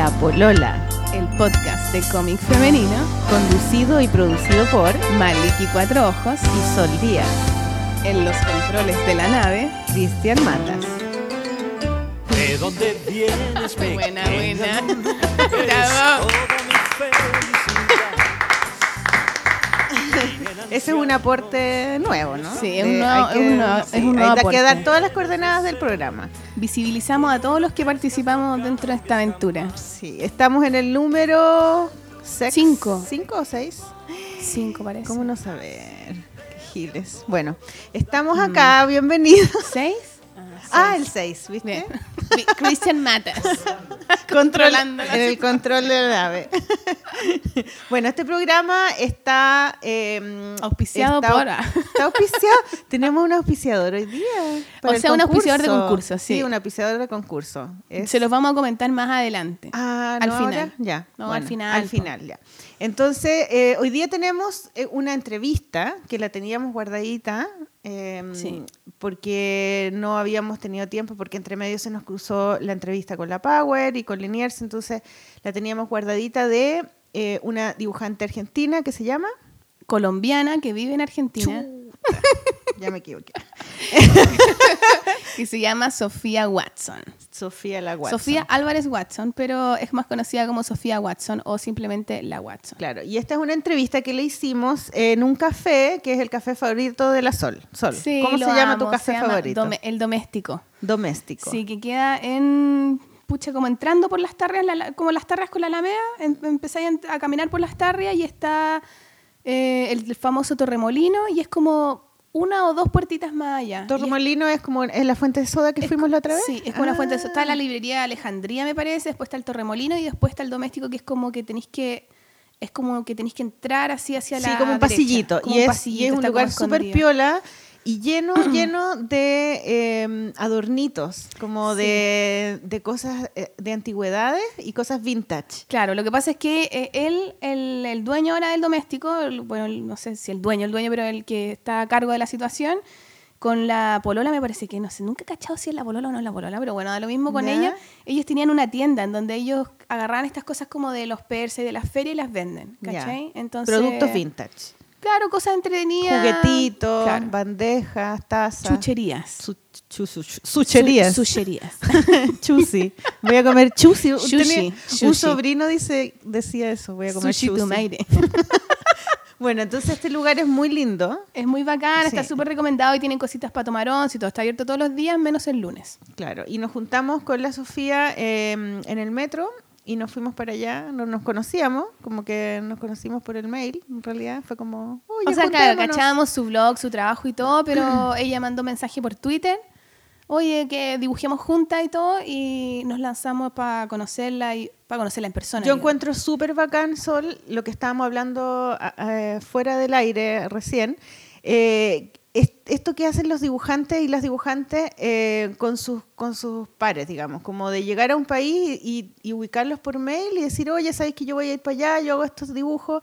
La Polola, el podcast de cómic femenino conducido y producido por Maliki Cuatro Ojos y Sol Díaz. En los controles de la nave, Cristian Matas. ¿De dónde vienes, Buena, buena. Ese es un aporte nuevo, ¿no? Sí, es De- un nuevo- hay es un nuevo- es un nuevo hay que dar todas las coordenadas del programa. visibilizamos a todos los que participamos dentro de esta aventura. Sí, estamos en el número... Cinco. ¿Cinco o seis? Cinco parece. ¿Cómo no saber? Qué giles. Bueno, estamos Mm. acá, bienvenidos. ¿Seis? Ah, el 6, ¿viste? Bien. Christian Matas. Controlando Controlando la en el control de la nave. bueno, este programa está eh, Auspiciado está- por- Está auspiciado. Tenemos un auspiciador hoy día. O sea, un auspiciador de concurso. concurso, sí. un auspiciador de concurso. Es- Se los vamos a comentar más adelante. Ah, al ¿no final. ahora? Ya. No, bueno, al final, Al final, ya. Entonces, eh, hoy día tenemos eh, una entrevista que la teníamos guardadita. Eh, Sí. Porque no habíamos tenido tiempo, porque entre medio se nos cruzó la entrevista con la Power y con Liniers, entonces la teníamos guardadita de eh, una dibujante argentina que se llama. Colombiana que vive en Argentina Ya me equivoqué. y se llama Sofía Watson. Sofía La Watson. Sofía Álvarez Watson, pero es más conocida como Sofía Watson o simplemente La Watson. Claro, y esta es una entrevista que le hicimos en un café, que es el café favorito de la Sol. Sol. Sí, ¿Cómo se llama tu café se favorito? El doméstico. Doméstico. Sí, que queda en. Pucha, como entrando por las tarrias, la- como las tarrias con la Alameda, em- empezáis a, a caminar por las tarrias y está eh, el, el famoso Torremolino y es como una o dos puertitas más allá. Es- Torremolino es como es la fuente de soda que fuimos la otra vez. Sí, es como una fuente de Ah. Está la librería de Alejandría, me parece, después está el Torremolino y después está el doméstico, que es como que tenéis que. Es como que tenéis que entrar así hacia Sí, la. como un derecha, pasillito. como y, es, pasillito, y es un lugar súper piola y lleno, lleno de eh, adornitos, como Sí. de, de cosas eh, de antigüedades y cosas vintage. Claro, lo que pasa es que eh, él, el, el dueño ahora del doméstico, el- bueno, no sé si el dueño, el dueño, pero el que está a cargo de la situación, con la polola me parece que, no sé, nunca he cachado si es la polola o no es la polola, pero bueno, da lo mismo con Ya. ella. Ellos tenían una tienda en donde ellos agarraban estas cosas como de los persas y de la feria y las venden, Ya. ¿cachai? Entonces, Productos vintage. Claro, cosas entretenidas. Juguetitos, claro, bandejas, tazas. chucherías. Su- chu- su- chu- sucherías. Su- Sucherías. chusi. Voy a comer chusi. Tenía- Un sobrino dice, decía eso, voy a comer Sushi chusi. Bueno, entonces este lugar es muy lindo. Es muy bacán, está súper recomendado y tienen cositas para tomar once y todo. Está abierto todos los días, menos el lunes. Claro, y nos juntamos con la Sofía eh, en el metro y nos fuimos para allá, no nos conocíamos, como que nos conocimos por el mail, en realidad fue como, oye, o sea, claro, juntémonos". cachábamos su blog, su trabajo y todo, pero ella mandó mensaje por Twitter. Oye, que dibujemos juntas y todo, y nos lanzamos para conocerla y para conocerla en persona. Yo digo. encuentro súper bacán, Sol, lo que estábamos hablando a- fuera del aire recién. eh, esto que hacen los dibujantes y las dibujantes eh, con, sus, con sus pares, digamos, como de llegar a un país y, y ubicarlos por mail y decir, oye, ¿sabes que yo voy a ir para allá? Yo hago estos dibujos,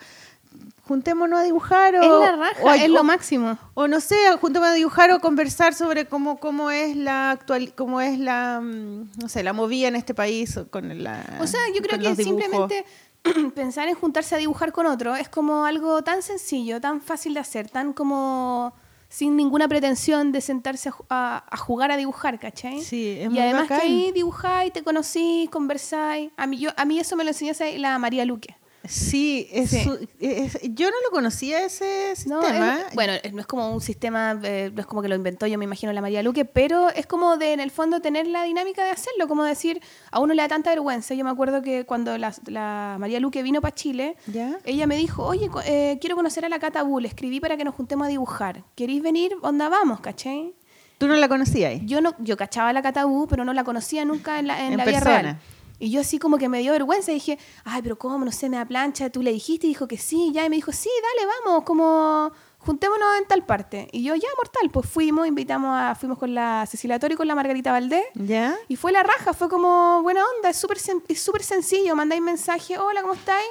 juntémonos a dibujar. O, Es la raja, o es lo máximo. O no sé, juntémonos a dibujar o conversar sobre cómo, cómo es la actual, cómo es la, mm, no sé, la movida en este país o con la. O sea, yo creo que simplemente pensar en juntarse a dibujar con otro es como algo tan sencillo, tan fácil de hacer, tan como sin ninguna pretensión de sentarse a, ju- a- a jugar a dibujar, ¿cachai? Sí, es y muy además bacán. que ahí dibujáis, te conocís, conversáis. A mí, yo, a mí eso me lo enseñó la María Luque. Sí, es Sí. su- es- yo no lo conocía ese No, sistema. es- bueno, no es como un sistema, eh, no es como que lo inventó yo, me imagino, la María Luque, pero es como de, en el fondo, tener la dinámica de hacerlo, como decir, a uno le da tanta vergüenza. Yo me acuerdo que cuando la, la María Luque vino para Chile, ¿Ya? ella me dijo, oye, eh, quiero conocer a la Cata Bull, escribí para que nos juntemos a dibujar. ¿Queréis venir? Onda, vamos, ¿cachai? ¿Tú no la conocías? Yo no, yo cachaba a la Cata Bull, pero no la conocía nunca en la, en En la vida real. Y yo así como que me dio vergüenza y dije, ay, pero ¿cómo? No sé, me da plancha. Tú le dijiste y dijo que sí, ya. Y me dijo, sí, dale, vamos, como juntémonos en tal parte. Y yo, ya, mortal, pues fuimos, invitamos a, fuimos con la Cecilia Toro y con la Margarita Valdés. ¿Ya? Y fue la raja, fue como buena onda, es súper es súper sencillo, mandáis mensaje, hola, ¿cómo estáis?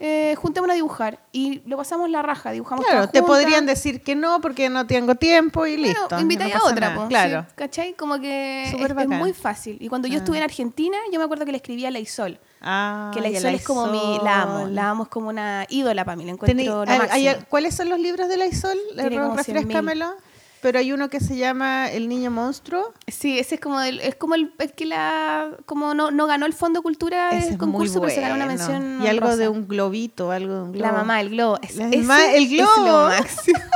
eh, juntémonos a dibujar. Y lo pasamos la raja, dibujamos Claro, te podrían decir que no porque no tengo tiempo y listo. invitáis no a otra, po, Claro. ¿sí? ¿cachai? Como que es, muy fácil. Y cuando yo Ah. estuve en Argentina, yo me acuerdo que le escribía a la Isol. Ah, Que la el Isol es como mi... La amo, la amo, es como una ídola para mí, la Tení- encuentro lo hay- máximo. hay- ¿Cuáles son los libros de la Isol? Tiene como 100.000. Refrescámelo. Pero hay uno que se llama El Niño Monstruo. Sí, ese es como el, es como el, el que la como no, no ganó el Fondo Cultura Ese del es concurso, pero se ganó una mención Y algo de un globito, algo de un globo. La mamá del globo. Es, ese el es globo. lo máximo.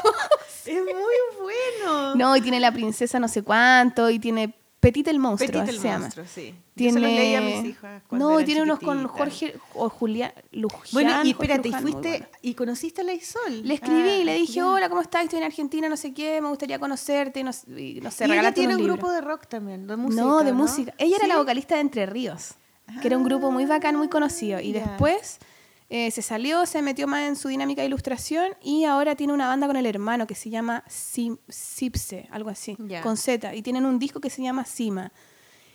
Es muy bueno. No, y tiene la princesa no sé cuánto, y tiene Petit el monstruo, Petit el se llama. monstruo, sí. Yo Tiene... se los leí a mis hijas cuando No, tiene unos con. Jorge o Julián Lujian. Bueno, y espérate, y Luján, fuiste bueno. y conociste a la Isol. Le escribí y le Ah, dije, hola, ¿cómo estás? Estoy en Argentina, no sé qué, me gustaría conocerte, y no, sé- y no sé, y ella tiene un grupo de rock también, de música. no, de música. Ella era ¿Sí? la vocalista de Entre Ríos, que era un grupo muy bacán, muy conocido. Y Ya. después eh, se salió, se metió más en su dinámica de ilustración y ahora tiene una banda con el hermano que se llama Sim- Sipse, algo así, con Z. Y tienen un disco que se llama Sima.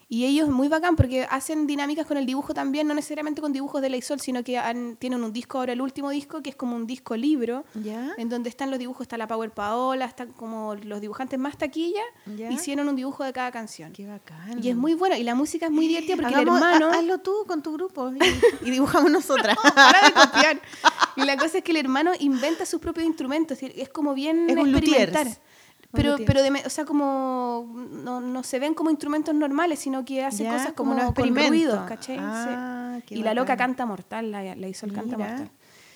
Y ellos muy bacán porque hacen dinámicas con el dibujo también, no necesariamente con dibujos de la Isol, sino que han- tienen un disco ahora, el último disco, que es como un disco libro, ¿Ya? en donde están los dibujos, está la Power Paola, están como los dibujantes más taquilla, Ya. hicieron un dibujo de cada canción. Qué bacán. Y es muy bueno, y la música es muy divertida porque Hagamos- el hermano... ha- hazlo tú con tu grupo y, y dibujamos nosotras. para de copiar. Y la cosa es que el hermano inventa sus propios instrumentos, es es como bien Es experimentar. Un Pero, pero de, o sea, como no, no se ven como instrumentos normales, sino que hace Ya, cosas como como, unos con ruidos, ¿cachai? Sí. Ah, qué Y la loca canta mortal, la, la hizo el canta Mira. mortal.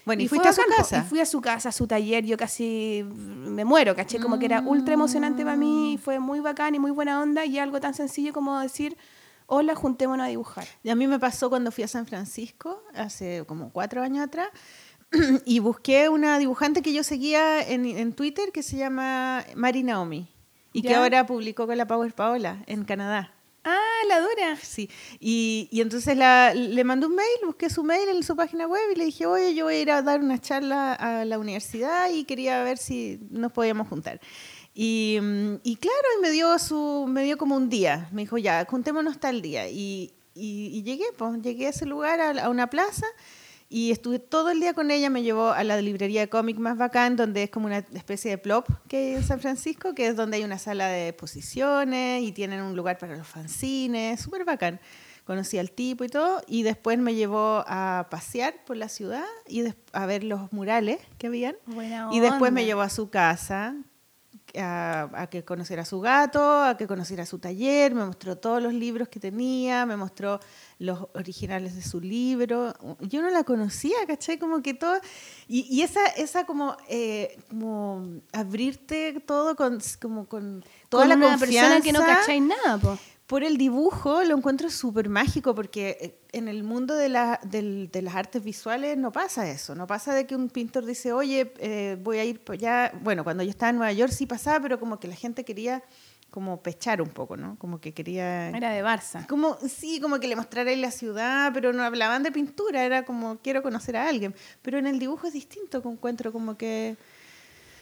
Bueno, y, fue fuiste a su bacán, po. casa. Y fui a su casa, a su taller, yo casi me muero, ¿cachai? Como que era ultra emocionante para mí, y fue muy bacán y muy buena onda, y algo tan sencillo como decir, hola, juntémonos a dibujar. Y a mí me pasó cuando fui a San Francisco, hace como cuatro años atrás, y busqué una dibujante que yo seguía en, en Twitter que se llama Mari Naomi, y que ahora publicó con la Power Paola en Canadá. Ah, la Dora. Sí, y, y entonces la- le mandé un mail, busqué su mail en su página web y le dije, oye, yo voy a ir a dar una charla a la universidad y quería ver si nos podíamos juntar. Y, mm, y claro, y me dio, su, me dio como un día, me dijo, ya, juntémonos tal día. Y, y, y llegué, pues, llegué a ese lugar, a, a una plaza, y estuve todo el día con ella, me llevó a la librería de cómic más bacán, donde es como una especie de plop que hay en San Francisco, que es donde hay una sala de exposiciones y tienen un lugar para los fanzines, súper bacán. Conocí al tipo y todo, y después me llevó a pasear por la ciudad y a ver los murales que habían. Buena Y después me llevó a su casa a, a que conociera a su gato, a que conociera su taller, me mostró todos los libros que tenía, me mostró los originales de su libro. Yo no la conocía, ¿cachai? Como que todo... Y, y esa, esa como, eh, como abrirte todo con, como con toda Con la una confianza persona que no cacháis nada, po. Por el dibujo lo encuentro súper mágico porque eh, en el mundo de, la- del- de las artes visuales no pasa eso, no pasa de que un pintor dice, oye, eh, voy a ir por allá, bueno, cuando yo estaba en Nueva York sí pasaba, pero como que la gente quería como pechar un poco, ¿no? Como que quería... Era de Barça. Como, sí, como que le mostrara la ciudad, pero no hablaban de pintura, era como quiero conocer a alguien. Pero en el dibujo es distinto, que encuentro como que...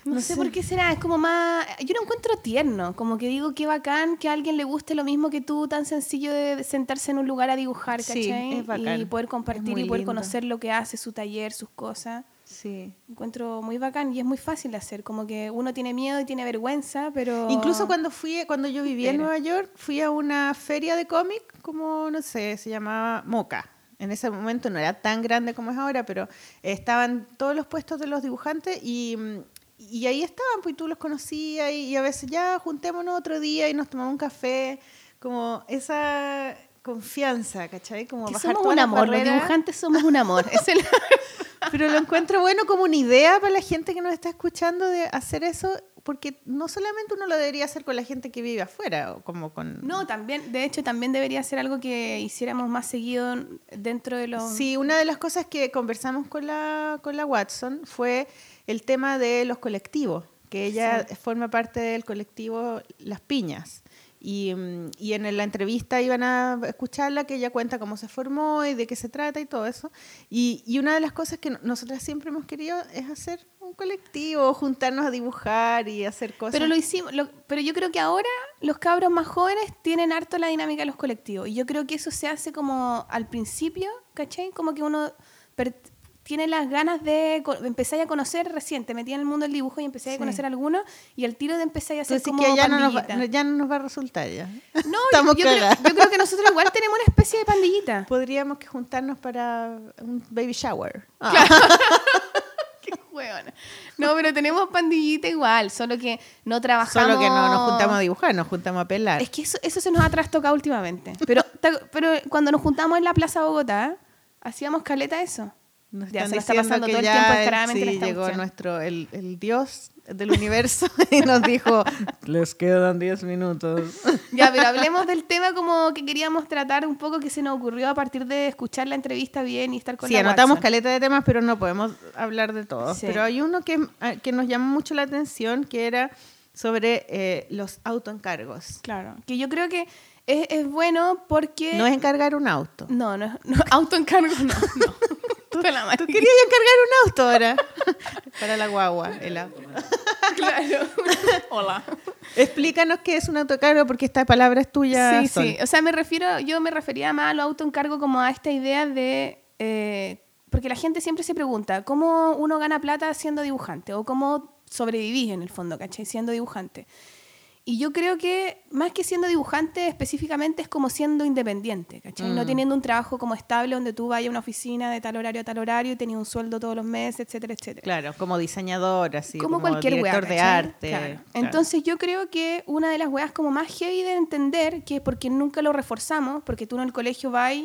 No, sé, por qué será, es como más... Yo lo encuentro tierno, como que digo qué bacán que a alguien le guste lo mismo que tú, tan sencillo de sentarse en un lugar a dibujar, Sí, ¿cachai? es bacán, Y poder compartir y poder lindo. conocer lo que hace, su taller, sus cosas. Sí. Encuentro muy bacán y es muy fácil de hacer, como que uno tiene miedo y tiene vergüenza, pero... Incluso cuando fui, cuando yo vivía en Nueva York, fui a una feria de cómic, como no sé, se llamaba Moca. En ese momento no era tan grande como es ahora, pero estaban todos los puestos de los dibujantes y, y ahí estaban, pues y tú los conocías y, y a veces ya juntémonos otro día y nos tomamos un café, como esa confianza, ¿cachai? Como Que bajar somos un amor, los dibujantes somos un amor. Es el- Pero lo encuentro bueno como una idea para la gente que nos está escuchando de hacer eso, porque no solamente uno lo debería hacer con la gente que vive afuera, o como con... No, también, de hecho, también debería ser algo que hiciéramos más seguido dentro de los... Sí, una de las cosas que conversamos con la, con la Watson fue el tema de los colectivos, que ella forma parte del colectivo Las Piñas. Y, mm, y en la entrevista iban a escucharla, que ella cuenta cómo se formó y de qué se trata y todo eso. Y, y una de las cosas que no- nosotras siempre hemos querido es hacer un colectivo, juntarnos a dibujar y hacer cosas. Pero lo hicimos, lo- pero yo creo que ahora los cabros más jóvenes tienen harto la dinámica de los colectivos. Y yo creo que eso se hace como al principio, ¿cachai? Como que uno tiene las ganas de empezar a conocer recién, te metí en el mundo del dibujo y empecé a conocer algunos y el tiro de empezar a hacer Entonces como que ya no, nos va, pandillita. ya no nos va a resultar ya. No, Estamos yo, yo creo, yo creo que nosotros igual tenemos una especie de pandillita. Podríamos que juntarnos para un baby shower. Ah. Qué hueona. No, pero tenemos pandillita igual, solo que no trabajamos. Solo que no nos juntamos a dibujar, nos juntamos a pelar. Es que eso, eso se nos ha trastocado últimamente. Pero, pero cuando nos juntamos en la Plaza Bogotá, hacíamos caleta eso. Nos Ya se está pasando que todo el tiempo en sí, llegó cuestión. nuestro, el, el dios del universo y nos dijo, les quedan 10 minutos. Ya, pero hablemos del tema como que queríamos tratar un poco que se nos ocurrió a partir de escuchar la entrevista bien y estar con Sí, la anotamos Watson. caleta de temas, pero no podemos hablar de todos. Sí. Pero hay uno que, ah, que nos llamó mucho la atención, que era sobre eh, los autoencargos. Claro, que yo creo que es, es bueno porque... No es encargar un auto. No, no, no, autoencargo no, no. Tú, tú querías encargar un auto ahora. Para la guagua, el auto. Claro. Hola. Explícanos qué es un autocargo, porque esta palabra es tuya. Sí, Sol. sí. O sea, me refiero, yo me refería más a lo autoencargo como a esta idea de. eh, porque la gente siempre se pregunta, ¿cómo uno gana plata siendo dibujante? O cómo sobrevivís en el fondo, ¿cachai? Siendo dibujante. Y yo creo que más que siendo dibujante específicamente es como siendo independiente, ¿cachai? No Mm. teniendo un trabajo como estable donde tú vayas a una oficina de tal horario a tal horario y tenías un sueldo todos los meses, etcétera, etcétera Claro, como diseñador, así. como, cualquier director wea, de arte. Claro. claro. Entonces yo creo que una de las weas como más heavy de entender, que porque nunca lo reforzamos, porque tú en el colegio vas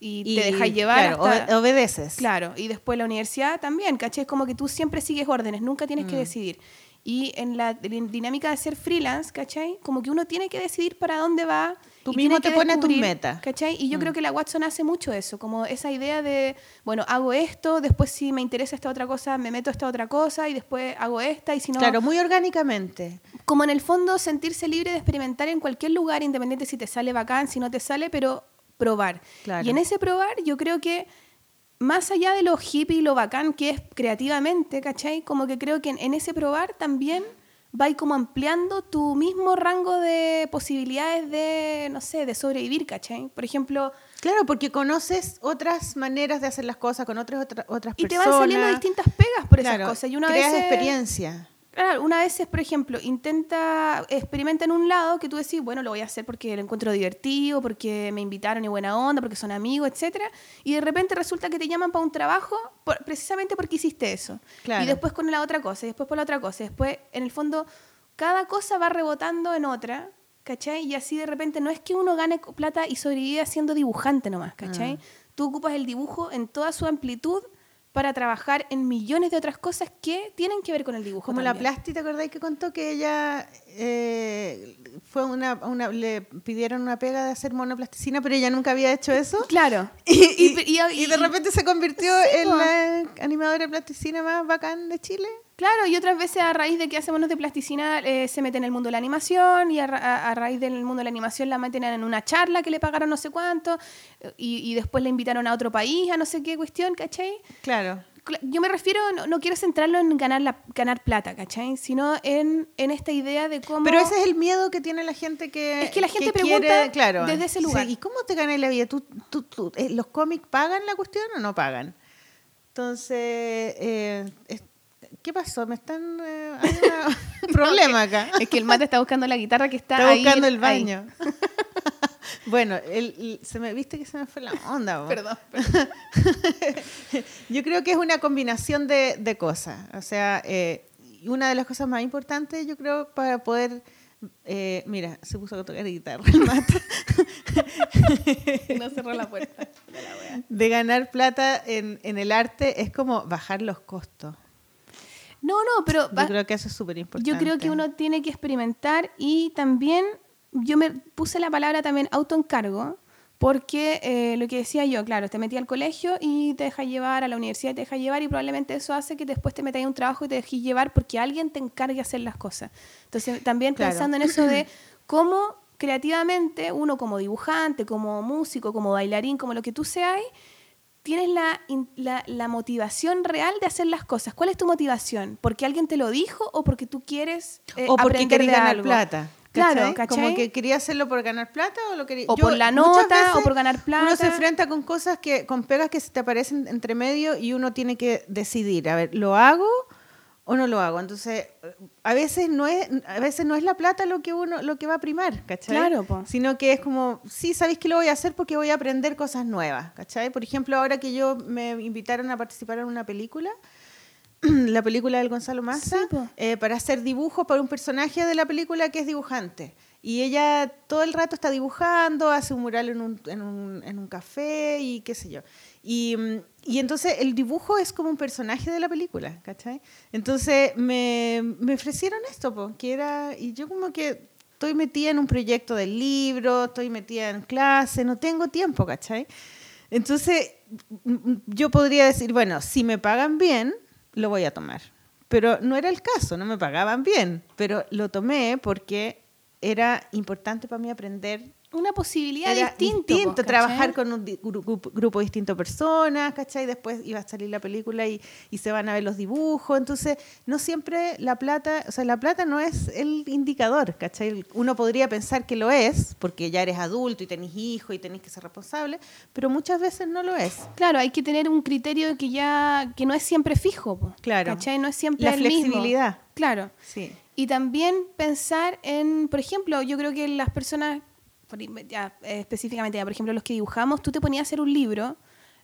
y, te dejas llevar claro, hasta- obe- obedeces. Claro, y después la universidad también, ¿cachai? Es como que tú siempre sigues órdenes, nunca tienes Mm. que decidir. Y en la din- dinámica de ser freelance, ¿cachai? Como que uno tiene que decidir para dónde va. Tú y mismo te pones tus metas. ¿Cachai? Y yo Mm. creo que la Watson hace mucho eso, como esa idea de, bueno, hago esto, después si me interesa esta otra cosa, me meto a esta otra cosa, y después hago esta, y si no... Claro, muy orgánicamente. Como en el fondo sentirse libre de experimentar en cualquier lugar, independiente si te sale bacán, si no te sale, pero probar. Claro. Y en ese probar yo creo que más allá de lo hippie y lo bacán que es creativamente, ¿cachai? Como que creo que en, en ese probar también va como ampliando tu mismo rango de posibilidades de, no sé, de sobrevivir, ¿cachai? Por ejemplo, Claro, porque conoces otras maneras de hacer las cosas con otras otra- otras y te personas. van saliendo distintas pegas por esas Claro, cosas. Y una creas vez experiencia. Claro, una vez por ejemplo, intenta, experimenta en un lado que tú decís, bueno, lo voy a hacer porque lo encuentro divertido, porque me invitaron y buena onda, porque son amigos, etcétera, y de repente resulta que te llaman para un trabajo por- precisamente porque hiciste eso. Claro. Y después con la otra cosa, y después por la otra cosa, y después, en el fondo, cada cosa va rebotando en otra, ¿cachai? Y así de repente no es que uno gane plata y sobreviva siendo dibujante nomás, ¿cachai? Tú ocupas el dibujo en toda su amplitud para trabajar en millones de otras cosas que tienen que ver con el dibujo. Como la. Plasti, ¿te acordáis que contó que ella eh, fue una, una- le pidieron una pega de hacer monoplasticina, pero ella nunca había hecho eso? Claro. Y, y- Y- y- y de repente se convirtió en la animadora de plasticina más bacán de Chile. Claro, y otras veces a raíz de que hace monos de plasticina eh, se mete en el mundo de la animación y a, ra- a- raíz del mundo de la animación la meten en una charla que le pagaron no sé cuánto y, y después la invitaron a otro país, a no sé qué cuestión, ¿cachai? Claro. Cla- Yo me refiero, no, no quiero centrarlo en ganar, la, ganar plata, ¿cachai? Sino en, en esta idea de cómo... Pero ese es el miedo que tiene la gente que. Es que la gente pregunta claro, desde ese lugar. sí, ¿Y cómo te ganas la vida? ¿Tú, tú- tú- eh, ¿Los cómics pagan la cuestión o no pagan? Entonces, eh, es- ¿qué pasó? ¿Me están.? eh, hay un problema acá. Es que el mate está buscando la guitarra que está Está ahí, buscando el baño. bueno, el- el- se me viste que se me fue la onda. po. Perdón. Yo creo que es una combinación de, de cosas. O sea, eh, una de las cosas más importantes, yo creo, para poder. eh, mira, se puso a tocar guitarra el mate. No cerró la puerta. de ganar plata en, en el arte es como bajar los costos. No, no, pero... Yo creo que eso es súper importante. Yo creo que uno tiene que experimentar y también yo me puse la palabra también autoencargo porque eh, lo que decía yo, claro, te metí al colegio y te dejas llevar, a la universidad te dejas llevar y probablemente eso hace que después te metas en un trabajo y te dejes llevar porque alguien te encargue hacer las cosas. Entonces también Claro. pensando en eso de cómo creativamente uno como dibujante, como músico, como bailarín, como lo que tú seas, tienes la, la, la motivación real de hacer las cosas. ¿Cuál es tu motivación? ¿Porque alguien te lo dijo o porque tú quieres eh, O porque aprender de ganar algo? plata. Claro. Como que quería hacerlo por ganar plata o lo quería... O Yo, por la nota, o por ganar plata. Uno se enfrenta con cosas que, con pegas que se te aparecen entre medio y uno tiene que decidir, a ver, ¿lo hago o no lo hago? Entonces, a veces no es, a veces no es la plata lo que uno, lo que va a primar, ¿cachai? Claro, po. Sino que es como, sí, sabéis que lo voy a hacer porque voy a aprender cosas nuevas, ¿cachai? Por ejemplo, ahora que yo me invitaron a participar en una película, la película del Gonzalo Massa, Sí, eh, para hacer dibujos para un personaje de la película que es dibujante. Y ella todo el rato está dibujando, hace un mural en un, en un, en un café y qué sé yo. Y, mm, y entonces el dibujo es como un personaje de la película, ¿cachai? Entonces me, me ofrecieron esto, po, que era, y yo como que estoy metida en un proyecto del libro, estoy metida en clase, no tengo tiempo, ¿cachai? Entonces, yo podría decir, bueno, si me pagan bien, lo voy a tomar. Pero no era el caso, no me pagaban bien, pero lo tomé porque era importante para mí aprender. Una posibilidad Era distinto, trabajar con un grupo, grupo distinto de personas, ¿cachai? Después iba a salir la película y, y se van a ver los dibujos. Entonces, no siempre la plata, o sea, la plata no es el indicador, ¿cachai? Uno podría pensar que lo es, porque ya eres adulto y tenés hijos y tenés que ser responsable, pero muchas veces no lo es. Claro, hay que tener un criterio que ya que no es siempre fijo, po, Claro. ¿cachai? No es siempre La el mismo. flexibilidad. Claro. Sí. Y también pensar en, por ejemplo, yo creo que las personas, por ya, eh, específicamente, ya, por ejemplo, los que dibujamos, tú te ponías a hacer un libro,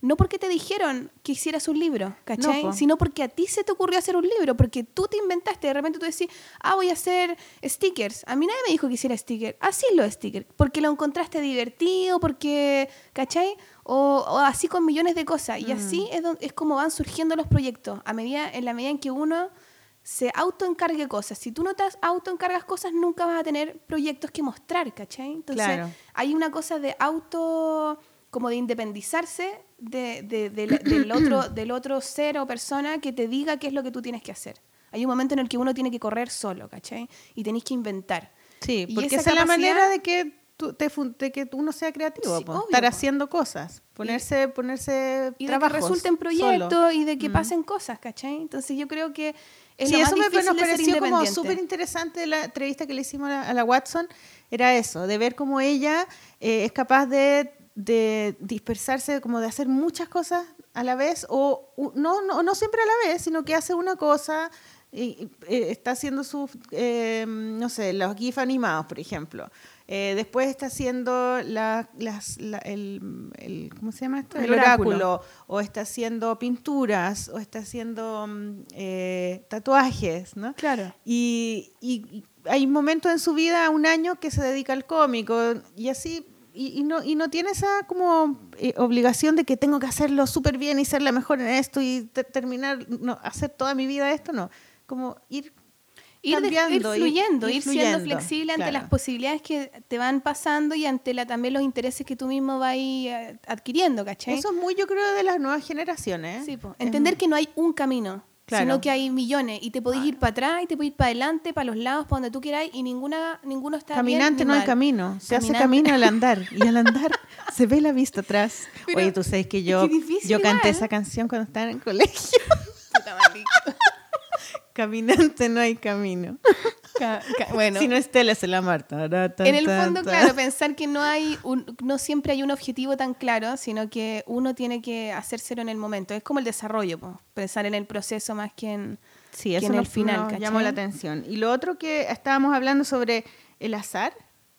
no porque te dijeron que hicieras un libro, ¿cachai? No, po. Sino porque a ti se te ocurrió hacer un libro, porque tú te inventaste, de repente tú decís, ah, voy a hacer stickers. A mí nadie me dijo que hiciera stickers. Así los stickers, porque lo encontraste divertido, porque, ¿cachai? O, o así con millones de cosas. Y así es, es como van surgiendo los proyectos, a medida, en la medida en que uno se autoencargue cosas. Si tú no te autoencargas cosas, nunca vas a tener proyectos que mostrar, ¿cachai? Entonces, Claro. hay una cosa de auto, como de independizarse de, de- de del, otro, del otro ser o persona que te diga qué es lo que tú tienes que hacer. Hay un momento en el que uno tiene que correr solo, ¿cachai? Y tenéis que inventar. Sí, Y porque esa esa es la manera de que, tú, te de que uno sea creativo, Sí, obvio, estar po. haciendo cosas, ponerse, ponerse Y de trabajos que resulten proyectos solo. y de que Mm. pasen cosas, ¿cachai? Entonces yo creo que es sí, lo más eso me, difícil nos de ser pareció como súper interesante de la entrevista que le hicimos a la, a la Watson, era eso, de ver cómo ella eh, es capaz de, de dispersarse, como de hacer muchas cosas a la vez, o no, no, no siempre a la vez, sino que hace una cosa y, y, eh, está haciendo sus, eh, no sé, los GIF animados, por ejemplo. Eh, después está haciendo la, las, la- el, el- ¿cómo se llama esto? El El, oráculo. oráculo. O está haciendo pinturas, o está haciendo mm, eh, tatuajes, ¿no? Claro. Y, hay momentos en su vida, un año, que se dedica al cómico y así, y, y no, y no tiene esa como eh, obligación de que tengo que hacerlo súper bien y ser la mejor en esto y te- terminar, no, hacer toda mi vida esto, no. Como ir Ir, de- ir fluyendo, ir, ir siendo flexible ante claro. las posibilidades que te van pasando y ante la, también los intereses que tú mismo vas eh, adquiriendo, ¿cachai? Eso es muy, yo creo, de las nuevas generaciones. ¿eh? Sí, po. Es entender que no hay un camino, Claro. sino que hay millones y te podés ir para atrás y te podés ir para adelante, para los lados, para donde tú quieras y ninguna, ninguno está Caminante bien, no hay camino, se hace camino al andar y al andar se ve la vista atrás. Pero Oye, tú sabes que yo, yo canté igual. esa canción cuando estaba en el colegio. Puta. Caminante no hay camino. Ca- ca- bueno, Si no es tele, se la Marta. en el fondo, claro, pensar que no hay un- no siempre hay un objetivo tan claro, sino que uno tiene que hacérselo en el momento. Es como el desarrollo, po. pensar en el proceso más que en... Sí, que eso en el final, nos llamó la atención. Y lo otro que estábamos hablando sobre el azar.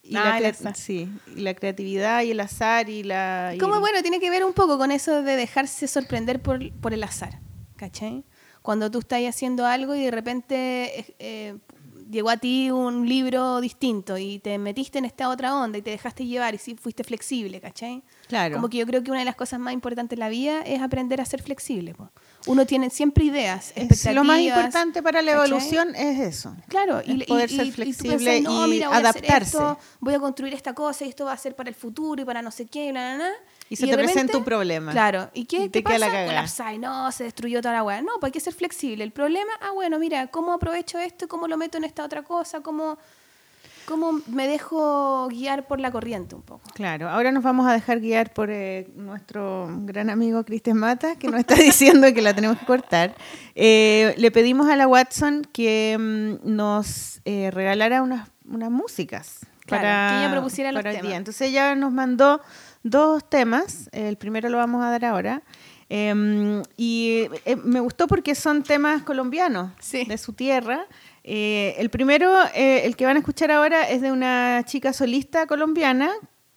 Y Ah, la el crea- azar. Sí, y la creatividad y el azar y la... y- Como bueno, tiene que ver un poco con eso de dejarse sorprender por, por el azar, ¿cachai? Cuando tú estás haciendo algo y de repente eh, eh, llegó a ti un libro distinto y te metiste en esta otra onda y te dejaste llevar y sí fuiste flexible, ¿cachai? Claro. Como que yo creo que una de las cosas más importantes en la vida es aprender a ser flexible. po. Uno tiene siempre ideas, Es expectativas. lo más importante para la ¿cachai? evolución es eso. Claro, Es y, poder y- ser y- y flexible pensás, no, y mira, voy a hacer adaptarse. esto, voy a construir esta cosa y esto va a ser para el futuro y para no sé qué, y bla, bla. Y se te presenta un problema. Claro, ¿y qué, Y te la pasa? Colapsáis, no, se destruyó toda la weá. No, pues hay que ser flexible. El problema, ah, bueno, mira, ¿cómo aprovecho esto? ¿Cómo lo meto en esta otra cosa? ¿Cómo, cómo me dejo guiar por la corriente un poco? Claro, ahora nos vamos a dejar guiar por eh, nuestro gran amigo Cristian Mata, que nos está diciendo que la tenemos que cortar. Eh, le pedimos a la Watson que mm, nos eh, regalara unas unas músicas. Claro, que ella propusiera los para temas. día. Entonces ella nos mandó dos temas, el primero lo vamos a dar ahora. eh, y eh, me gustó porque son temas colombianos Sí. de su tierra. Eh, el primero, eh, el que van a escuchar ahora, es de una chica solista colombiana,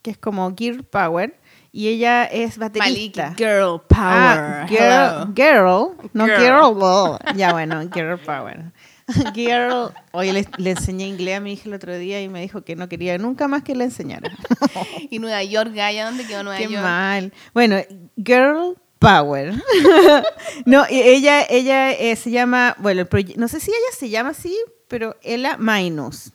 que es como Gear Power, y ella es baterista. Maliki, girl power. Ah, girl, girl, no Girl. girl. Ya bueno, girl power. Girl. Oye, le, le enseñé inglés a mi hija el otro día y me dijo que no quería nunca más que le enseñara. Y Nueva York, ¿dónde quedó Nueva Qué York? mal. Bueno, girl power. no, ella, ella eh, se llama, bueno, el no sé si ella se llama así, pero Ella Minus.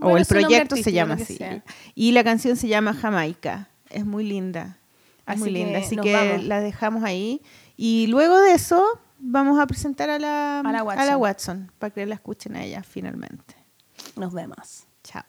o el proyecto se llama así. sea. Y la canción se llama Jamaica. Es muy linda. Es muy Así linda. que Así que vamos. la dejamos ahí. Y luego de eso vamos a presentar a la, A la Watson. Watson, para que la escuchen a ella finalmente. Nos vemos. Chao.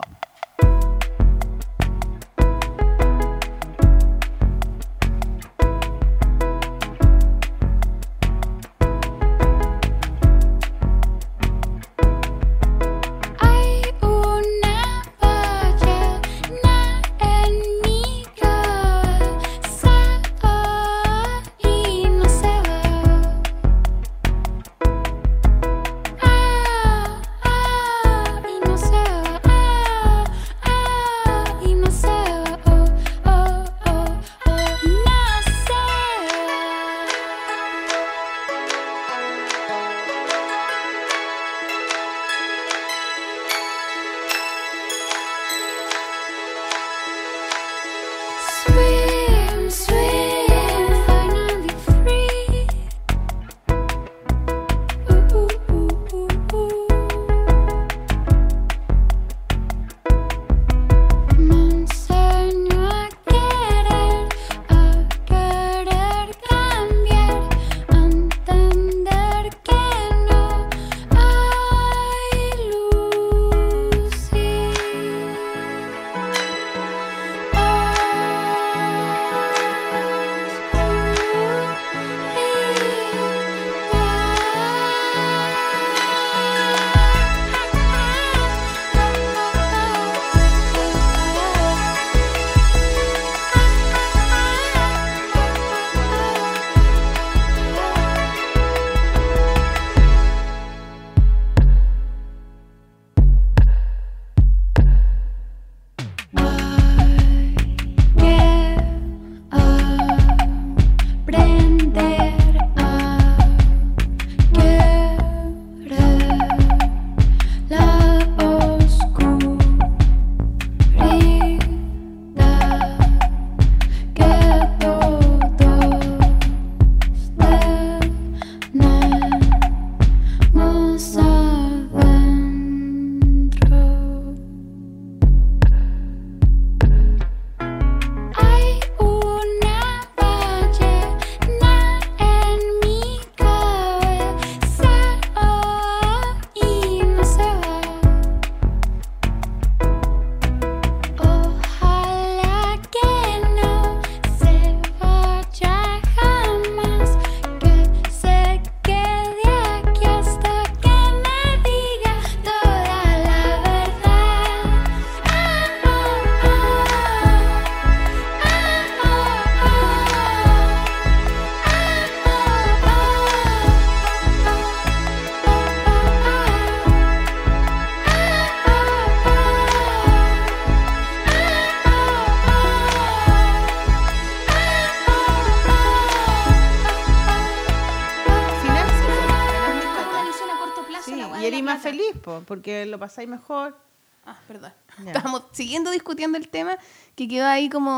Po, porque lo pasáis mejor. Ah, perdón. Ya. Estábamos siguiendo discutiendo el tema que quedó ahí como...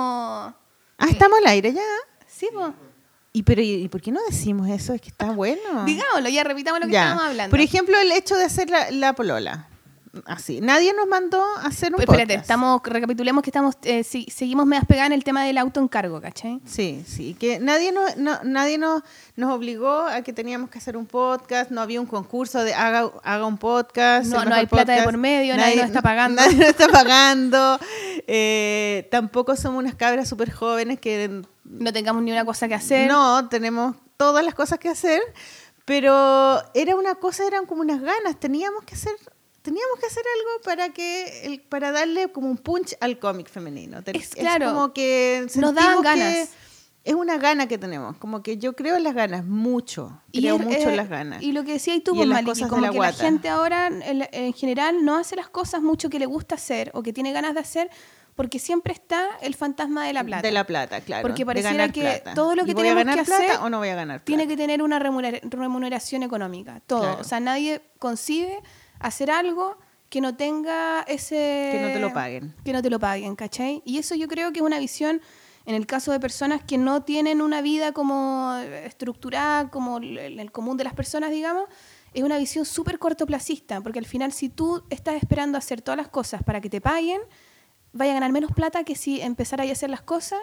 Ah, estamos al aire ya. Sí, pues. ¿Y, pero, ¿y por qué no decimos eso? Es que está bueno. Digámoslo, ya repitamos lo que Ya. estábamos hablando. Por ejemplo, el hecho de hacer la, la polola. Así. Nadie nos mandó a hacer un Pues espérate, podcast. estamos, recapitulemos que estamos, eh, si- seguimos medias pegadas en el tema del autoencargo, ¿cachai? Sí, sí, que nadie, nos, no- nadie nos, nos obligó a que teníamos que hacer un podcast, no había un concurso de haga, haga un podcast. No- no hay plata de por medio, nadie nos está pagando. Nadie nos está pagando. eh, tampoco somos unas cabras súper jóvenes que No tengamos ni una cosa que hacer. no, tenemos todas las cosas que hacer, pero era una cosa, eran como unas ganas, teníamos que hacer teníamos que hacer algo para que el- para darle como un punch al cómic femenino. Ten- Es claro, como que nos que ganas. Es una gana que tenemos, como que yo creo en las ganas, mucho. Creo es- mucho eh, en las ganas. Y lo que decías tú, Y pues, Maliki, como la que la guata. gente ahora, en, en general, no hace las cosas mucho que le gusta hacer o que tiene ganas de hacer, porque siempre está el fantasma de la plata. De la plata, claro. Porque pareciera que plata. todo lo ¿Y que tenemos que hacer o no voy a ganar plata? tiene que tener una remunera- remuneración económica, todo. Claro. O sea, nadie concibe hacer algo que no tenga ese... Que no te lo paguen. Que no te lo paguen, ¿cachai? Y eso yo creo que es una visión, en el caso de personas que no tienen una vida como estructurada, como el, el común de las personas, digamos, es una visión súper cortoplacista, porque al final si tú estás esperando hacer todas las cosas para que te paguen, vaya a ganar menos plata que si empezaras a hacer las cosas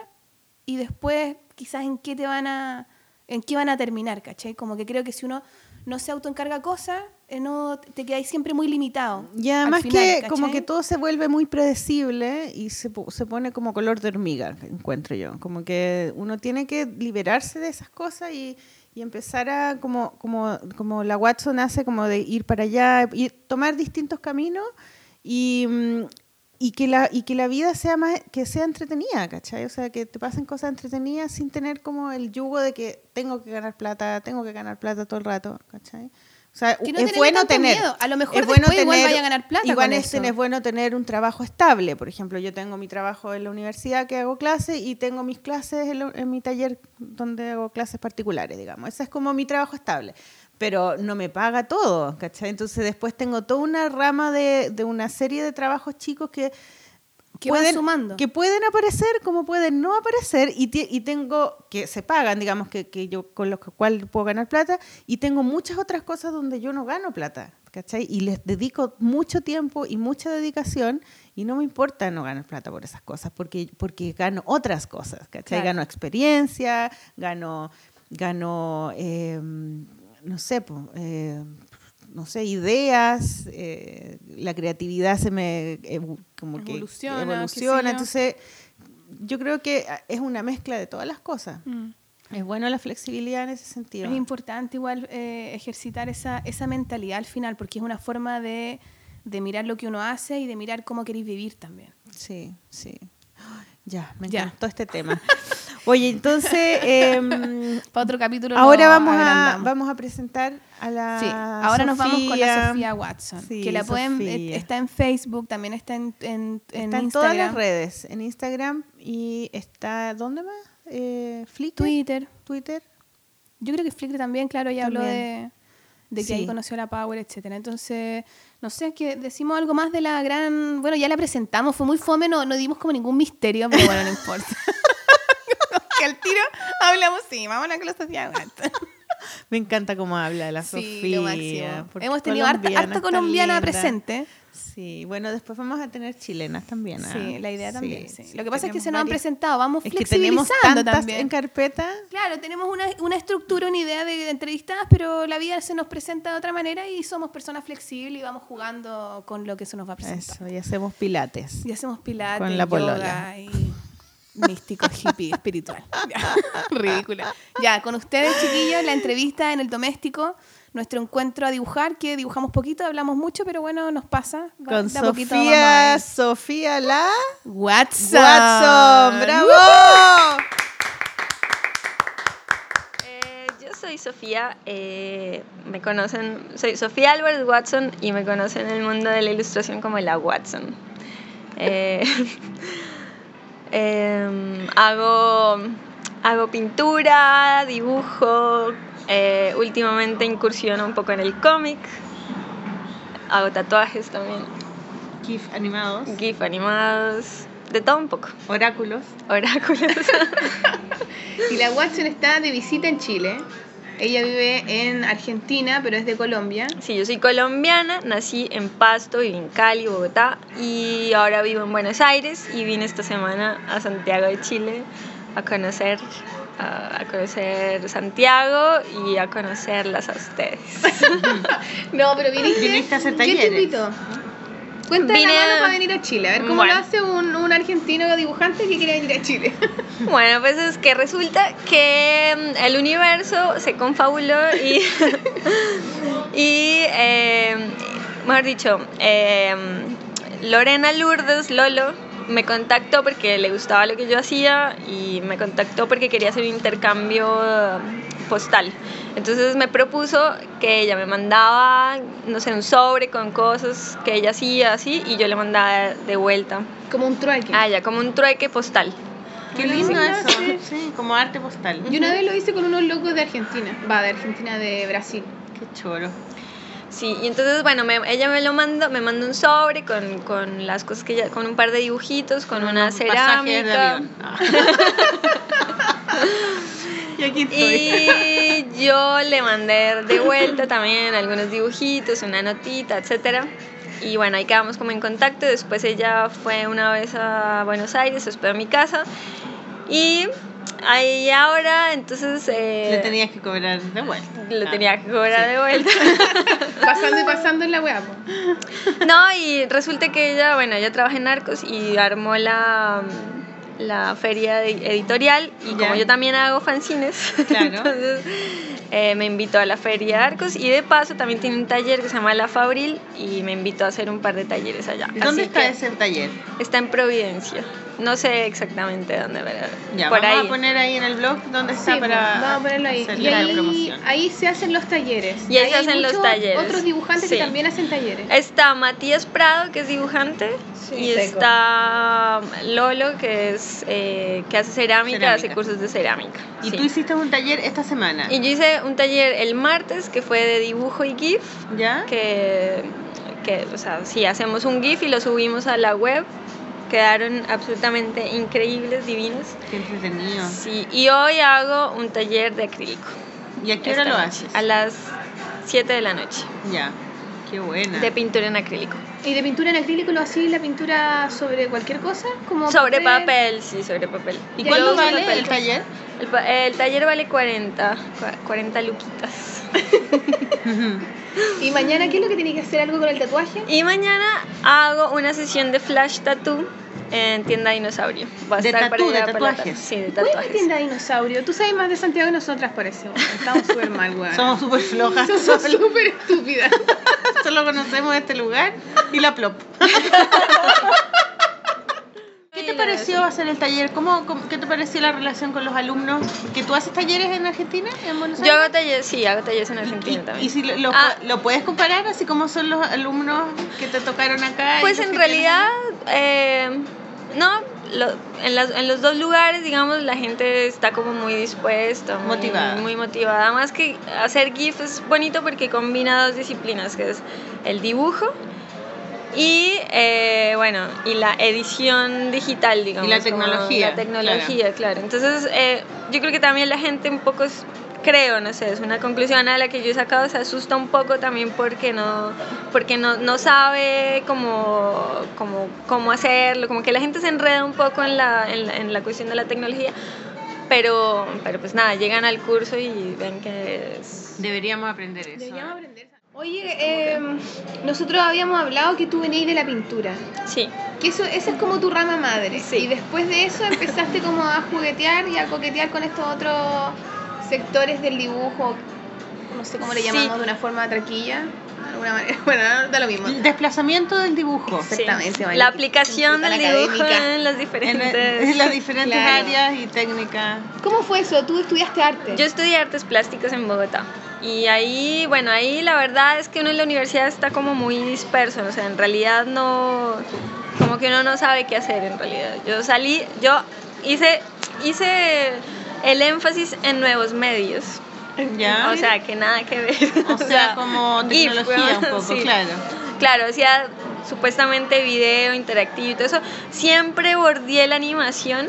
y después quizás en qué te van a en qué van a terminar, ¿cachai? Como que creo que si uno no se autoencarga cosas, eh, no te quedáis siempre muy limitado. Y además final, que como que todo se vuelve muy predecible y se, se pone como color de hormiga, encuentro yo. Como que uno tiene que liberarse de esas cosas y, y empezar a, como, como, como la Watson hace, como de ir para allá y tomar distintos caminos y, mm, y, que, la, y que la vida sea más, que sea entretenida, ¿cachai? O sea, que te pasen cosas entretenidas sin tener como el yugo de que tengo que ganar plata, tengo que ganar plata todo el rato, ¿cachai? O sea, Que no es bueno tener. miedo. A lo mejor es bueno después igual tener- vaya a ganar plata Igual con es, eso. es bueno tener un trabajo estable. Por ejemplo, yo tengo mi trabajo en la universidad que hago clases y tengo mis clases en, la- en mi taller donde hago clases particulares, digamos. Ese es como mi trabajo estable. Pero no me paga todo, ¿cachai? Entonces después tengo toda una rama de, de una serie de trabajos chicos que Que pueden, sumando. que pueden aparecer como pueden no aparecer y, y tengo que se pagan, digamos, que, que yo con los cuales puedo ganar plata y tengo muchas otras cosas donde yo no gano plata, ¿cachai? Y les dedico mucho tiempo y mucha dedicación y no me importa no ganar plata por esas cosas porque, porque gano otras cosas, ¿cachai? Claro. Gano experiencia, gano, gano eh, no sé, po, eh, no sé, ideas, eh, la creatividad se me como que Evoluciona, sé evoluciona. Entonces, yo creo que es una mezcla de todas las cosas. Mm. Es bueno la flexibilidad en ese sentido. Es importante igual eh, ejercitar esa, esa mentalidad al final, porque es una forma de, de mirar lo que uno hace y de mirar cómo queréis vivir también. Sí, sí. Ya, me Ya. encantó este tema. Oye, entonces, em, Para otro capítulo ahora vamos a, vamos a presentar a la Sí, ahora nos vamos con la Sofía. Sofía Watson, Sí, que la pueden, eh, Sofía. está en Facebook, también está en, en, en Está en todas las redes, en Instagram y está, ¿dónde más? Eh, Flickr, Twitter. Twitter. Yo creo que Flickr también, claro, ya habló de, que ahí conoció a la Power, etcétera. Entonces, no sé, que decimos algo más de la gran... Bueno, ya la presentamos, fue muy fome, no, no dimos como ningún misterio, pero bueno, no importa. que al tiro hablamos, sí, vamos a con la Sofía Watson. Me encanta cómo habla la Sí, Sofía. Hemos tenido harta, colombiana, harta está colombiana linda. presente. Sí, bueno, después vamos a tener chilenas también. ¿ah? Sí, la idea también. sí. sí, Lo que pasa es que se nos han presentado, vamos Es que tenemos flexibilizando tantas también. en carpeta. Claro, tenemos una, una estructura, una idea de, de entrevistadas, pero la vida se nos presenta de otra manera y somos personas flexibles y vamos jugando con lo que se nos va a presentar. Eso, y hacemos pilates. Y hacemos pilates, Con la yoga y místico, hippie, espiritual. Ridícula. Ya, con ustedes, chiquillos, la entrevista en el doméstico, nuestro encuentro a dibujar, que dibujamos poquito, hablamos mucho, pero bueno, nos pasa. Va- Con de a poquito Sofía. Sofía la Watson. Watson. ¡Bravo! Eh, yo soy Sofía, eh, me conocen, soy Sofía Álvarez Watson y me conocen en el mundo de la ilustración como la Watson. Eh, em, hago, hago pintura, dibujo, eh, últimamente incursiono un poco en el cómic, hago tatuajes también, GIF animados, GIF animados, de todo un poco, oráculos. oráculos. Y la Watson está de visita en Chile. Ella vive en Argentina, pero es de Colombia. Sí, yo soy colombiana, nací en Pasto, viví en Cali, Bogotá y ahora vivo en Buenos Aires y vine esta semana a Santiago de Chile a conocer a, conocer Santiago y a conocerlas a ustedes. No, pero viniste. Viniste a hacer ¿Quién talleres. te invitó? Cuéntame Vine la mano para venir a Chile. A ver cómo Bueno. lo hace un, un argentino dibujante que quiere venir a Chile. Bueno, pues es que resulta que mm, el universo se confabuló y, y eh, mejor dicho, eh, Lorena Lourdes Lolo me contactó porque le gustaba lo que yo hacía y me contactó porque quería hacer un intercambio eh, postal. Entonces me propuso que ella me mandaba, no sé, un sobre con cosas que ella hacía así y yo le mandaba de vuelta. Como un trueque. Ah, ya, como un trueque postal. Qué lindo eso. Sí, como arte postal. Yo una vez lo hice con unos locos de Argentina. Va, de Argentina, de Brasil. Qué choro. Sí, y entonces, bueno, me- ella me lo mandó, me mandó un sobre con, con las cosas que ella, con un par de dibujitos, con una Unos pasajes de cerámica. avión. Ah. y aquí estoy. Y yo le mandé de vuelta también algunos dibujitos, una notita, etcétera. Y bueno, ahí quedamos como en contacto. Después ella fue una vez a Buenos Aires, se hospedó en mi casa. Y ahí ahora, entonces... eh, Le tenías que cobrar de vuelta. le Ah. tenía que cobrar de vuelta. Pasando y pasando en la po. No, y resulta que ella, bueno, ella trabaja en Narcos y armó la, la feria editorial y como Ya. yo también hago fanzines, Claro. entonces eh, me invitó a la feria de Arcos y de paso también tiene un taller que se llama La Fabril y me invitó a hacer un par de talleres allá. ¿Dónde Así está ese taller? Está en Providencia. No sé exactamente dónde, pero Ya, por vamos ahí. a poner ahí en el blog dónde está Sí, para vamos a ponerlo ahí. hacer Y la ahí, promoción. ahí se hacen los talleres. Y ahí se hacen los talleres. Otros dibujantes Sí. que también hacen talleres. Está Matías Prado, que es dibujante, Sí, y seco. está Lolo, que es eh, que hace cerámica, Cerámica. hace cursos de cerámica. Y sí. tú hiciste un taller esta semana. Y yo hice un taller el martes que fue de dibujo y GIF, ¿Ya? que, que o sea, sí, hacemos un GIF y lo subimos a la web. Quedaron absolutamente increíbles, divinos. Qué entretenido. Sí, y hoy hago un taller de acrílico. ¿Y a qué hora lo haces? A las 7 de la noche, Ya. Qué buena. de pintura en acrílico. ¿Y de pintura en acrílico lo hacís la pintura sobre cualquier cosa? Como Sobre papel, sí, sobre papel. ¿Y Ya, cuánto vale papel. el taller? El, pa- el taller vale 40, cua- 40 luquitas. ¿Y mañana qué es lo que tienes que hacer? ¿Algo con el tatuaje? Y mañana hago una sesión de flash tattoo en tienda dinosaurio. Va a De estar tatú, para de tatuajes. Sí, de ¿Cuál es tatuajes. tienda dinosaurio? Tú sabes más de Santiago que nosotras, parece. weón. Estamos súper mal, weón. Somos súper flojas. Somos súper estúpidas. Solo conocemos este lugar y la plop. ¿Qué te pareció hacer el taller? ¿Cómo, cómo- qué te pareció la relación con los alumnos? ¿Que tú haces talleres en Argentina, en Buenos Yo Aires? hago talleres, sí, hago talleres en Argentina y, también. y si lo, lo Ah. lo puedes comparar así como son los alumnos que te tocaron acá? Pues en realidad, eh, no, lo- en, las- en los dos lugares, digamos, la gente está como muy dispuesta, muy Motivada. Muy motivada. Además que hacer GIF es bonito porque combina dos disciplinas, que es el dibujo y, eh, bueno, y la edición digital, digamos. la como tecnología, La tecnología, claro. Entonces, eh, yo creo que también la gente un poco... es- creo, no sé, es una conclusión a la que yo he sacado, se asusta un poco también porque no, porque no, no sabe cómo, cómo, cómo hacerlo, como que la gente se enreda un poco en la, en la, en la cuestión de la tecnología, pero, pero pues nada, llegan al curso y ven que es... Deberíamos aprender eso. Deberíamos aprender. Oye, eh, nosotros habíamos hablado que tú venías de la pintura. Sí, Que eso, esa es como tu rama madre. Sí. Y después de eso empezaste como a juguetear y a coquetear con estos otros sectores del dibujo. No sé cómo le Sí. llamamos de una forma traquilla. Alguna manera. Bueno, da lo mismo. El desplazamiento del dibujo. sí. Exactamente, vale. La aplicación del dibujo académica. en las En, diferentes... en las diferentes Claro. áreas y técnicas. ¿Cómo fue eso? Tú estudiaste arte. Yo estudié artes plásticas en Bogotá. Y ahí, bueno, ahí la verdad es que uno en la universidad está como muy disperso, o sea, en realidad no, como que uno no sabe qué hacer en realidad. Yo salí, yo hice, hice el énfasis en nuevos medios, ¿Ya? o sea, que nada que ver. O sea, como tecnología un poco, sí. claro. Claro, hacía supuestamente video interactivo y todo eso. Siempre bordeé la animación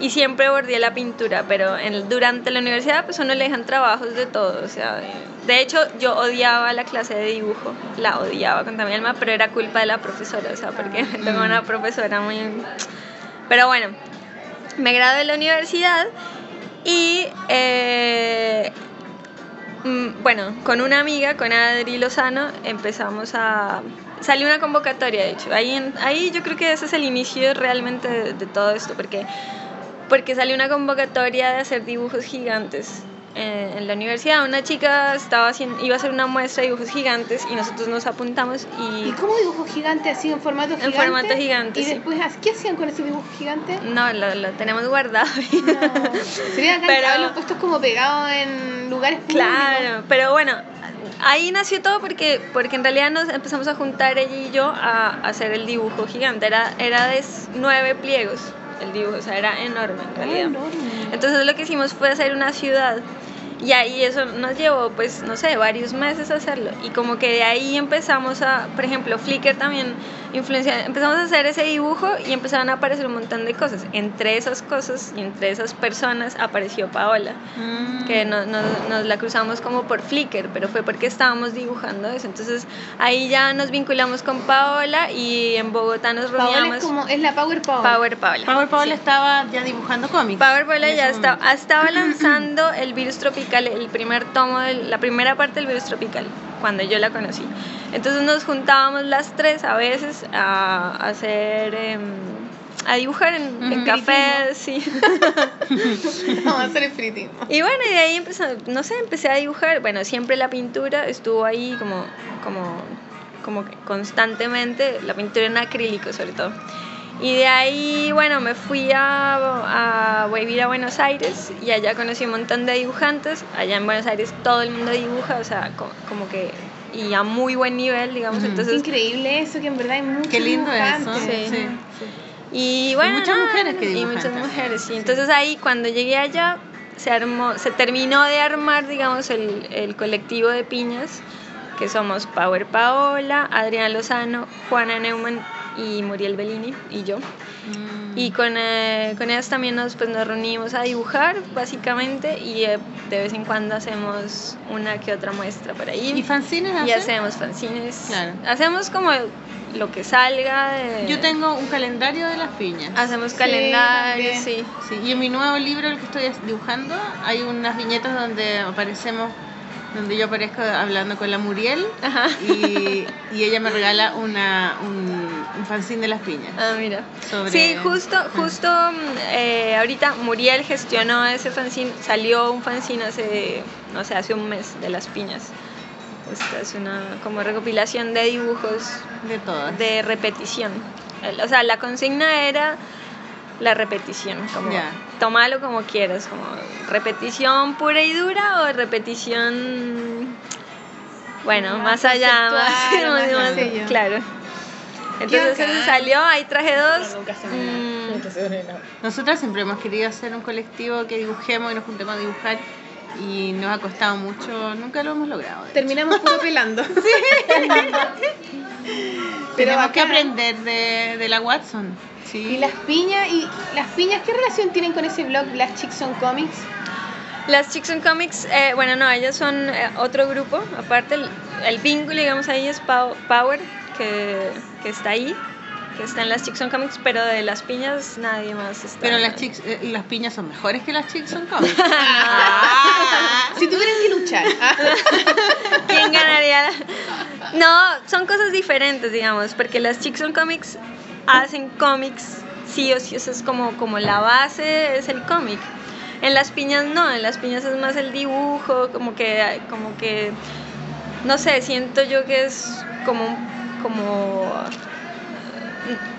y siempre bordeé la pintura, pero en, durante la universidad pues uno le dejan trabajos de todo, o sea, de, hecho yo odiaba la clase de dibujo, la odiaba con mi alma, pero era culpa de la profesora, o sea, porque tengo una profesora muy... Pero bueno, me gradué de la universidad y eh, mm, bueno, con una amiga, con Adri Lozano, empezamos a... Salió una convocatoria, de hecho. Ahí, ahí yo creo que ese es el inicio realmente de, de todo esto, porque, porque salió una convocatoria de hacer dibujos gigantes. Eh, en la universidad una chica estaba haciendo, iba a hacer una muestra de dibujos gigantes y nosotros nos apuntamos ¿Y y cómo dibujo gigante así en formato gigante? formato gigante, ¿Y sí. después qué hacían con ese dibujo gigante? no, lo, lo tenemos guardado. No. Sería bacán Pero- haberlo puesto como pegado en lugares públicos. Claro, pero bueno, ahí nació todo porque, porque en realidad nos empezamos a juntar ella y yo a, a hacer el dibujo gigante. Era, era de nueve pliegos el dibujo, o sea, era enorme en Ah, realidad. enorme. Entonces lo que hicimos fue hacer una ciudad y ahí eso nos llevó, pues, no sé, varios meses a hacerlo. Y como que de ahí empezamos a, por ejemplo, Flickr también influencia, empezamos a hacer ese dibujo y empezaron a aparecer un montón de cosas. Entre esas cosas y entre esas personas apareció Paola Mm. que no- no- nos la cruzamos como por Flickr, pero fue porque estábamos dibujando eso. Entonces ahí ya nos vinculamos con Paola y en Bogotá nos Paola es como, es la Power Power. Power Paola. Power Paul sí. estaba ya dibujando cómics. Power Paola ya momento. estaba lanzando el virus tropical, el primer tomo, de la primera parte del virus tropical, cuando yo la conocí. Entonces nos juntábamos las tres a veces a, hacer, em, a dibujar en, en cafés, sí. Vamos a hacer fritismo. Y bueno, y de ahí empezó, no sé, empecé a dibujar. Bueno, siempre la pintura estuvo ahí como, como, como constantemente, la pintura en acrílico sobre todo. Y de ahí, bueno, me fui a, a vivir a Buenos Aires y allá conocí un montón de dibujantes. Allá en Buenos Aires todo el mundo dibuja, o sea, co- como, que, y a muy buen nivel, digamos. Es Entonces, increíble eso, que en verdad hay muchos Qué lindo eso. dibujantes. Sí. Sí. Y bueno, muchas nada, mujeres que Y dibujan muchas también. mujeres, sí. Sí. Entonces ahí cuando llegué allá se armó, se terminó de armar, digamos, el, el colectivo de piñas, que somos Power Paola, Adriana Lozano, Juana Neumann y Muriel Bellini y yo. Mm. Y con, eh, con ellas también nos, pues, nos reunimos a dibujar, básicamente, y eh, de vez en cuando hacemos una que otra muestra por ahí. ¿Y fanzines Y hacen? hacemos fanzines. Claro. Hacemos como lo que salga. de- Yo tengo un calendario de las piñas. Hacemos Sí, calendarios, sí. Sí, y en mi nuevo libro, el que estoy dibujando, hay unas viñetas donde aparecemos, donde yo aparezco hablando con la Muriel y, y ella me regala una, un, un fanzine de las piñas. Ah, mira. Sobre- Sí, justo, justo mm, eh, ahorita Muriel gestionó ese fanzine, salió un fanzine hace, no sé, hace un mes de las piñas. Esta es una como recopilación de dibujos De todas. de repetición. O sea, la consigna era la repetición, como Ya. tómalo como quieras, como repetición pura y dura o repetición bueno, Más más, allá, más, más- claro. Entonces salió, ahí traje dos. Nunca se Mm, Nosotras siempre hemos querido hacer un colectivo que dibujemos y nos juntemos a dibujar y nos ha costado mucho, nunca lo hemos logrado. Terminamos puro pelando. Tenemos que aprender de, de la Watson. Sí. Y las piñas, y las piñas, ¿qué relación tienen con ese blog Las Chicks on Comics? Las Chicks on Comics, eh, bueno, no, ellas son eh, otro grupo, aparte el, el vínculo, digamos, ahí es Pau- Power, que, que está ahí, que está en las Chicks on Comics, pero de las piñas nadie más está. Pero las, chicks, eh, las piñas son mejores que las chicks son comics. Si tuvieran que luchar. ah, ¿Quién ganaría? No, son cosas diferentes, digamos, porque las Chicks on Comics hacen cómics, sí o sí, eso es como, como la base, es el cómic. En las piñas no, en las piñas es más el dibujo, como que, como que, no sé, siento yo que es como, como,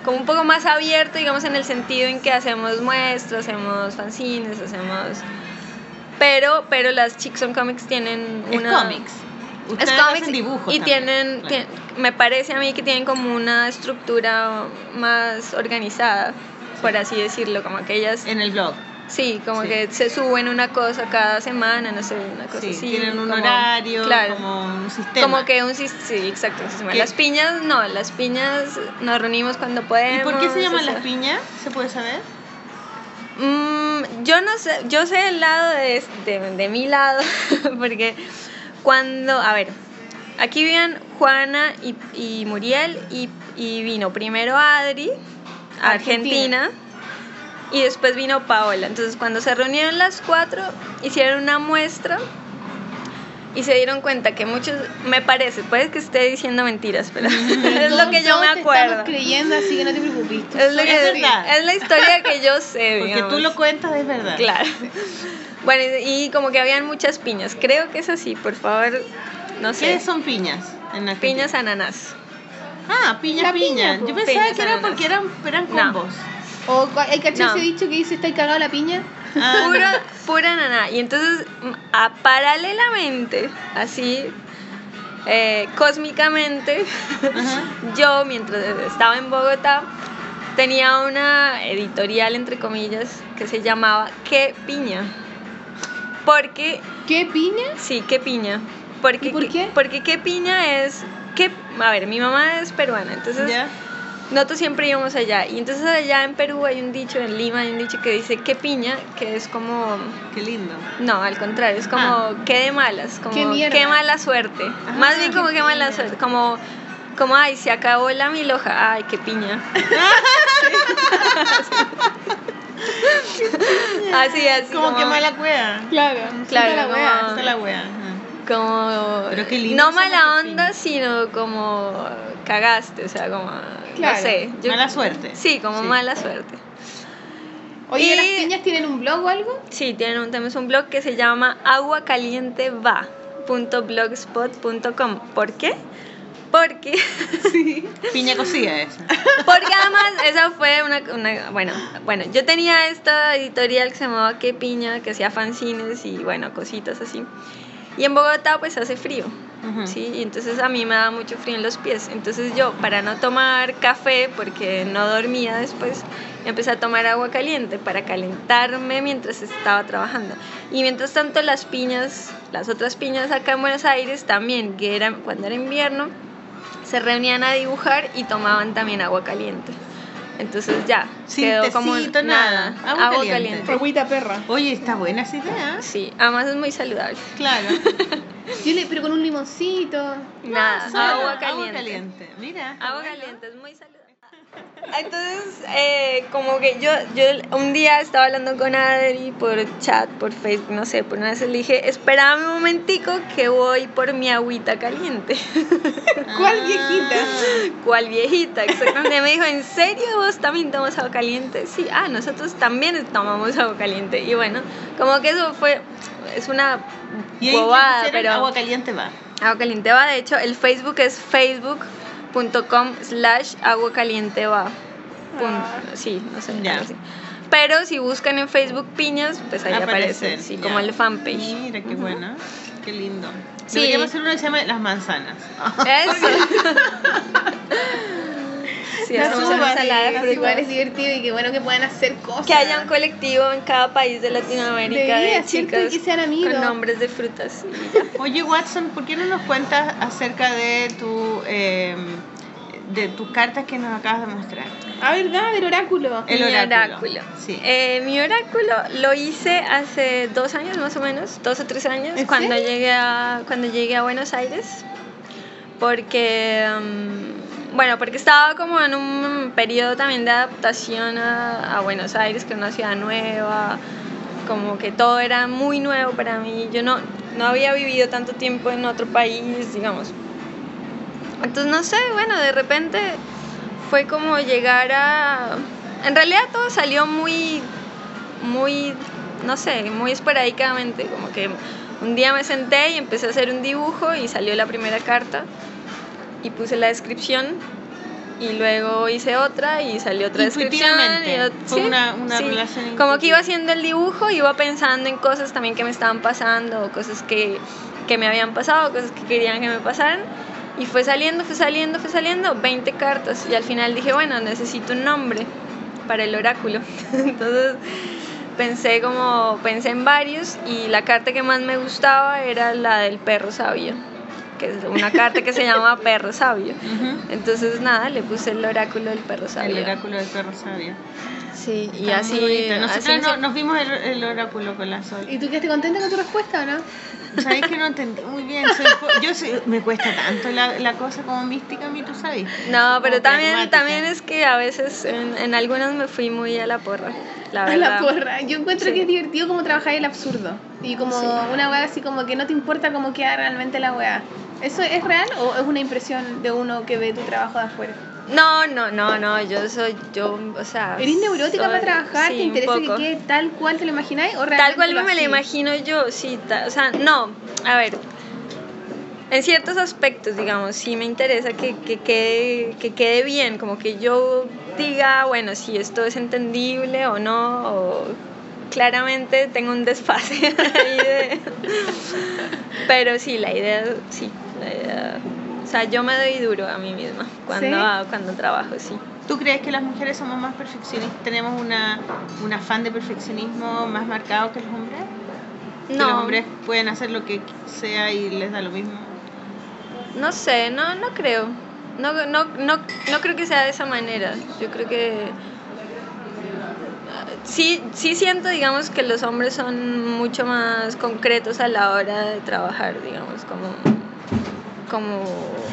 como un poco más abierto, digamos, en el sentido en que hacemos muestras, hacemos fanzines, hacemos... Pero, pero las Chicks on Comics tienen Es una... cómics. Es Ustedes cómics hacen dibujos y también, tienen, claro. me parece a mí que tienen como una estructura más organizada, por así decirlo, como que ellas, En el blog. sí, como sí. que se suben una cosa cada semana, no sé, una cosa Sí, así. tienen un como- horario, claro, como un sistema. como que un sis- sí, exacto, un sistema. Las piñas no, las piñas nos reunimos cuando ¿Y podemos. por qué se o llaman sea, las piñas? ¿Se puede saber? Mm, yo no sé, yo sé el lado de, de, de mi lado, porque cuando, a ver, aquí vivían Juana y, y Muriel y, y vino primero Adri, a Argentina. Argentina, y después vino Paola. Entonces cuando se reunieron las cuatro, hicieron una muestra y se dieron cuenta que muchos, me parece, puede que esté diciendo mentiras, pero es lo que yo me acuerdo. Creyendo, así que no te preocupes. Es, lo Es que- verdad. es la historia que yo sé, Porque tú lo cuentas, es verdad. Claro. Bueno, y y como que habían muchas piñas. Creo que es así, por favor, no sé. ¿Qué son piñas? En? Piñas ananas. Ah, piña, La piña. Yo pensaba Piñas que era porque eran, eran No. combos. O hay cachado No. ese dicho que dice, ¿estáis cagado la piña? Ah, Pura, pura ananá. Y entonces, mm, a- paralelamente, así, eh, cósmicamente, yo, mientras estaba en Bogotá, tenía una editorial, entre comillas, que se llamaba ¿Qué piña? Porque ¿Qué piña? Sí, qué piña. Porque, ¿Y por qué? Porque qué piña es. Que, a ver, mi mamá es peruana, entonces nosotros siempre íbamos allá. Y entonces allá en Perú hay un dicho, en Lima hay un dicho que dice qué piña, que es como. Qué lindo. No, al contrario, es como Ah. qué de malas, como Qué mierda. mala suerte. Ah, Más bien como qué qué mala suerte, como. Como, ay, se acabó la milhoja. Ay, qué piña. así, así. Como que mala cueva. Claro, Claro, puta la como- wea. Está la wea. como Pero qué lindo no mala onda sino como cagaste o sea como Claro, no sé yo- mala suerte. sí como Sí. mala suerte Oye, Y- ¿las piñas tienen un blog o algo? sí tienen un tenemos un blog que se llama aguacalienteva.blogspot.com ¿por qué? Porque Piña cocida esa. porque además esa fue una, una- bueno bueno yo tenía esta editorial que se llamaba Qué piña que hacía fanzines y bueno cositas así y en Bogotá pues hace frío. Sí, y entonces a mí me daba mucho frío en los pies. Entonces yo, para no tomar café, porque no dormía después, empecé a tomar agua caliente para calentarme mientras estaba trabajando. Y mientras tanto las piñas, las otras piñas acá en Buenos Aires también, que era, cuando era invierno, se reunían a dibujar y tomaban también agua caliente. Entonces ya, Sin quedó como tecito, nada. nada, Agua caliente. Agüita perra. Oye, está buena esa idea. Sí, además es muy saludable. Claro. Yo le, pero con un limoncito. Nada, Solo agua caliente. Agua caliente. Mira. Agua bueno. caliente, es muy saludable. Entonces, eh, como que yo, yo un día estaba hablando con Adri por chat, por Facebook, no sé, por una vez le dije, espérame un momentico que voy por mi agüita caliente. ¿Cuál viejita? ¿Cuál viejita? Exactamente. Me dijo, ¿en serio vos también tomas agua caliente? Sí, ah, nosotros también tomamos agua caliente. Y bueno, como que eso fue, es una bobada, pero... agua caliente va. Agua caliente va, de hecho, el Facebook es facebook.com slash agua caliente va. Punto. Ah. Sí, no sé. Ya. así. Pero si buscan en Facebook piñas, pues ahí aparece, Aparecen, sí, ya. como el fanpage. Mira, qué bueno. Qué lindo. Sí. Deberíamos hacer uno que se llama Las Manzanas. Eso. sí, Las hacemos una ensalada de frutas. igual es divertido y que bueno que puedan hacer cosas. Que haya un colectivo en cada país de Latinoamérica Debería, de chicas Que sean amigos. con nombres de frutas. Oye, Watson, ¿por qué no nos cuentas acerca de tu eh, de tus cartas que nos acabas de mostrar? Ah, ¿verdad? Del oráculo. El mi oráculo. oráculo. Sí. Eh, mi oráculo lo hice hace dos años más o menos, dos o tres años, ¿En cuando serio? llegué, a, cuando llegué a Buenos Aires. Porque, mm, bueno, porque estaba como en un periodo también de adaptación a, a Buenos Aires, que era una ciudad nueva, como que todo era muy nuevo para mí. Yo no, no había vivido tanto tiempo en otro país, digamos. Entonces, no sé, bueno, de repente fue como llegar a... En realidad todo salió muy, muy, no sé, muy esporádicamente, como que un día me senté y empecé a hacer un dibujo y salió la primera carta y puse la descripción y luego hice otra y salió otra descripción. Y fue sí, una- una sí. relación Como que iba haciendo el dibujo, iba pensando en cosas también que me estaban pasando, cosas que, que me habían pasado, cosas que querían que me pasaran. Y fue saliendo, fue saliendo, fue saliendo, 20 cartas. Y al final dije, bueno, necesito un nombre para el oráculo. Entonces pensé como, pensé en varios y la carta que más me gustaba era la del perro sabio, que es una carta que se llama perro sabio. Entonces nada, le puse el oráculo del perro sabio. El oráculo del perro sabio. Sí, y Está así... Nosotros así no- se- nos vimos el, el oráculo con la Sol. ¿Y tú quedaste contenta con tu respuesta o no? Sabéis que no entendí muy bien. Soy yo soy- me cuesta tanto la, la cosa como mística a mí, tú sabes. No, pero Como también, pragmática. también es que a veces en, en algunas me fui muy a la porra, la A verdad. la porra. Yo encuentro Sí. que es divertido como trabajar el absurdo. Y como Sí. una weá así como que no te importa cómo queda realmente la weá. ¿Eso es real o es una impresión de uno que ve tu trabajo de afuera? No, no, no, no, yo soy, yo, o sea... ¿Eres neurótica soy- para trabajar? sí, ¿Te interesa que quede tal cual te lo imagináis? ¿O Tal cual me lo imagino yo, sí, ta- o sea, no, a ver, en ciertos aspectos, digamos, sí me interesa que, que, quede, que quede bien, como que yo diga, bueno, si esto es entendible o no, o claramente tengo un desfase ahí de... Pero sí, la idea, sí, la idea, o sea, yo me doy duro a mí misma cuando, ¿Sí? cuando trabajo, sí. ¿Tú crees que las mujeres somos más perfeccionistas? ¿Tenemos una, un afán de perfeccionismo más marcado que los hombres? ¿Que los No, hombres pueden hacer lo que sea y les da lo mismo? No sé, no, no creo. No, no, no, no creo que sea de esa manera. Yo creo que sí, sí siento, digamos, que los hombres son mucho más concretos a la hora de trabajar, digamos, como, como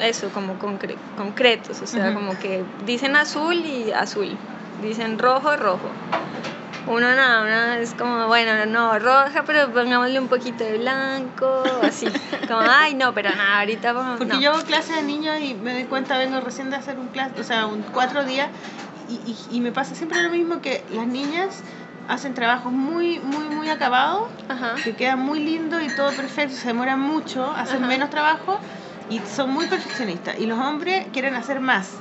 eso, como concre- concretos, o sea, como que dicen azul y azul, dicen rojo, rojo. Uno no, uno es como, bueno, no, roja, pero pongámosle un poquito de blanco, así. Como, ay, no, pero nada, ahorita vamos. Porque no. yo hago clases de niños y me doy cuenta, vengo recién de hacer un clase, o sea, un cuatro días, y, y, y me pasa siempre lo mismo que las niñas hacen trabajos muy, muy, muy acabados, Ajá. que quedan muy lindos y todo perfecto, se demoran mucho, hacen Ajá. menos trabajo y son muy perfeccionistas. Y los hombres quieren hacer más,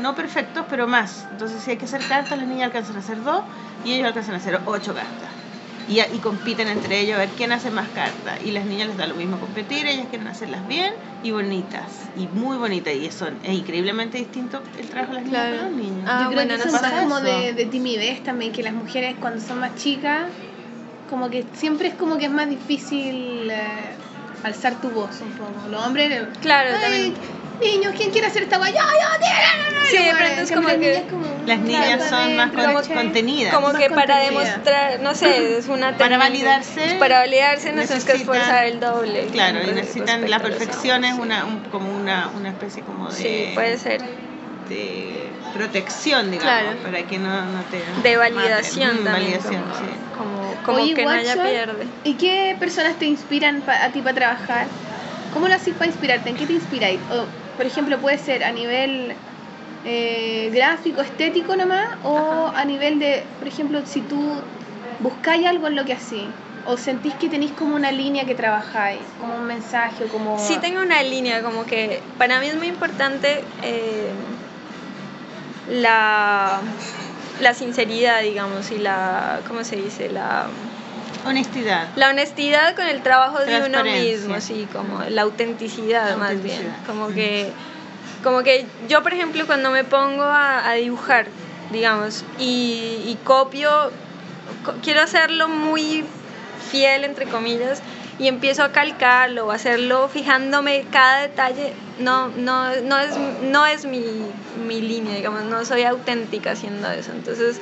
no perfectos, pero más. Entonces, si hay que hacer cartas, las niñas alcanzan a hacer dos y ellos alcanzan a hacer ocho cartas. Y, y compiten entre ellos a ver quién hace más cartas. Y las niñas les da lo mismo competir, ellas quieren hacerlas bien y bonitas. Y muy bonitas. Y eso es increíblemente distinto el trabajo de las niñas Claro. con los niños. Ah, Yo creo bueno, que no eso es pasa como eso. de, de timidez también, que las mujeres cuando son más chicas, como que siempre es como que es más difícil eh, alzar tu voz un poco. Los hombres, Claro, "Ay, también. Niños, ¿quién quiere hacer esta guay? ¡Yo, yo! Sí, de pronto es como que- Las niñas son más con- contenidas. Como Más que para demostrar, no sé, es una Para validarse, Para validarse nos tenemos que esforzar el doble. Claro, y necesitan la perfección es una, un- como una, una especie como de, Sí, puede ser. de protección, digamos, Claro. para que no, no te De validación maten. Mm, también. validación, como, sí. como, como Oye, que no haya pierde. ¿Y qué personas te inspiran pa- a ti para trabajar? ¿Cómo lo haces para inspirarte? ¿En qué te inspiráis? O, por ejemplo, puede ser a nivel eh, gráfico, estético nomás, o a nivel de, por ejemplo, si tú buscáis algo en lo que así, o sentís que tenéis como una línea que trabajáis, como un mensaje, o como... Sí tengo una línea, como que para mí es muy importante eh, la, la sinceridad, digamos, y la, ¿cómo se dice? La, Honestidad. la honestidad con el trabajo de uno mismo, sí, como la autenticidad, más bien. Como que, como que yo, por ejemplo, cuando me pongo a, a dibujar, digamos, y, y copio, co- quiero hacerlo muy fiel, entre comillas, y empiezo a calcarlo o hacerlo fijándome cada detalle, no, no, no es, no es mi, mi línea, digamos, no soy auténtica haciendo eso. Entonces,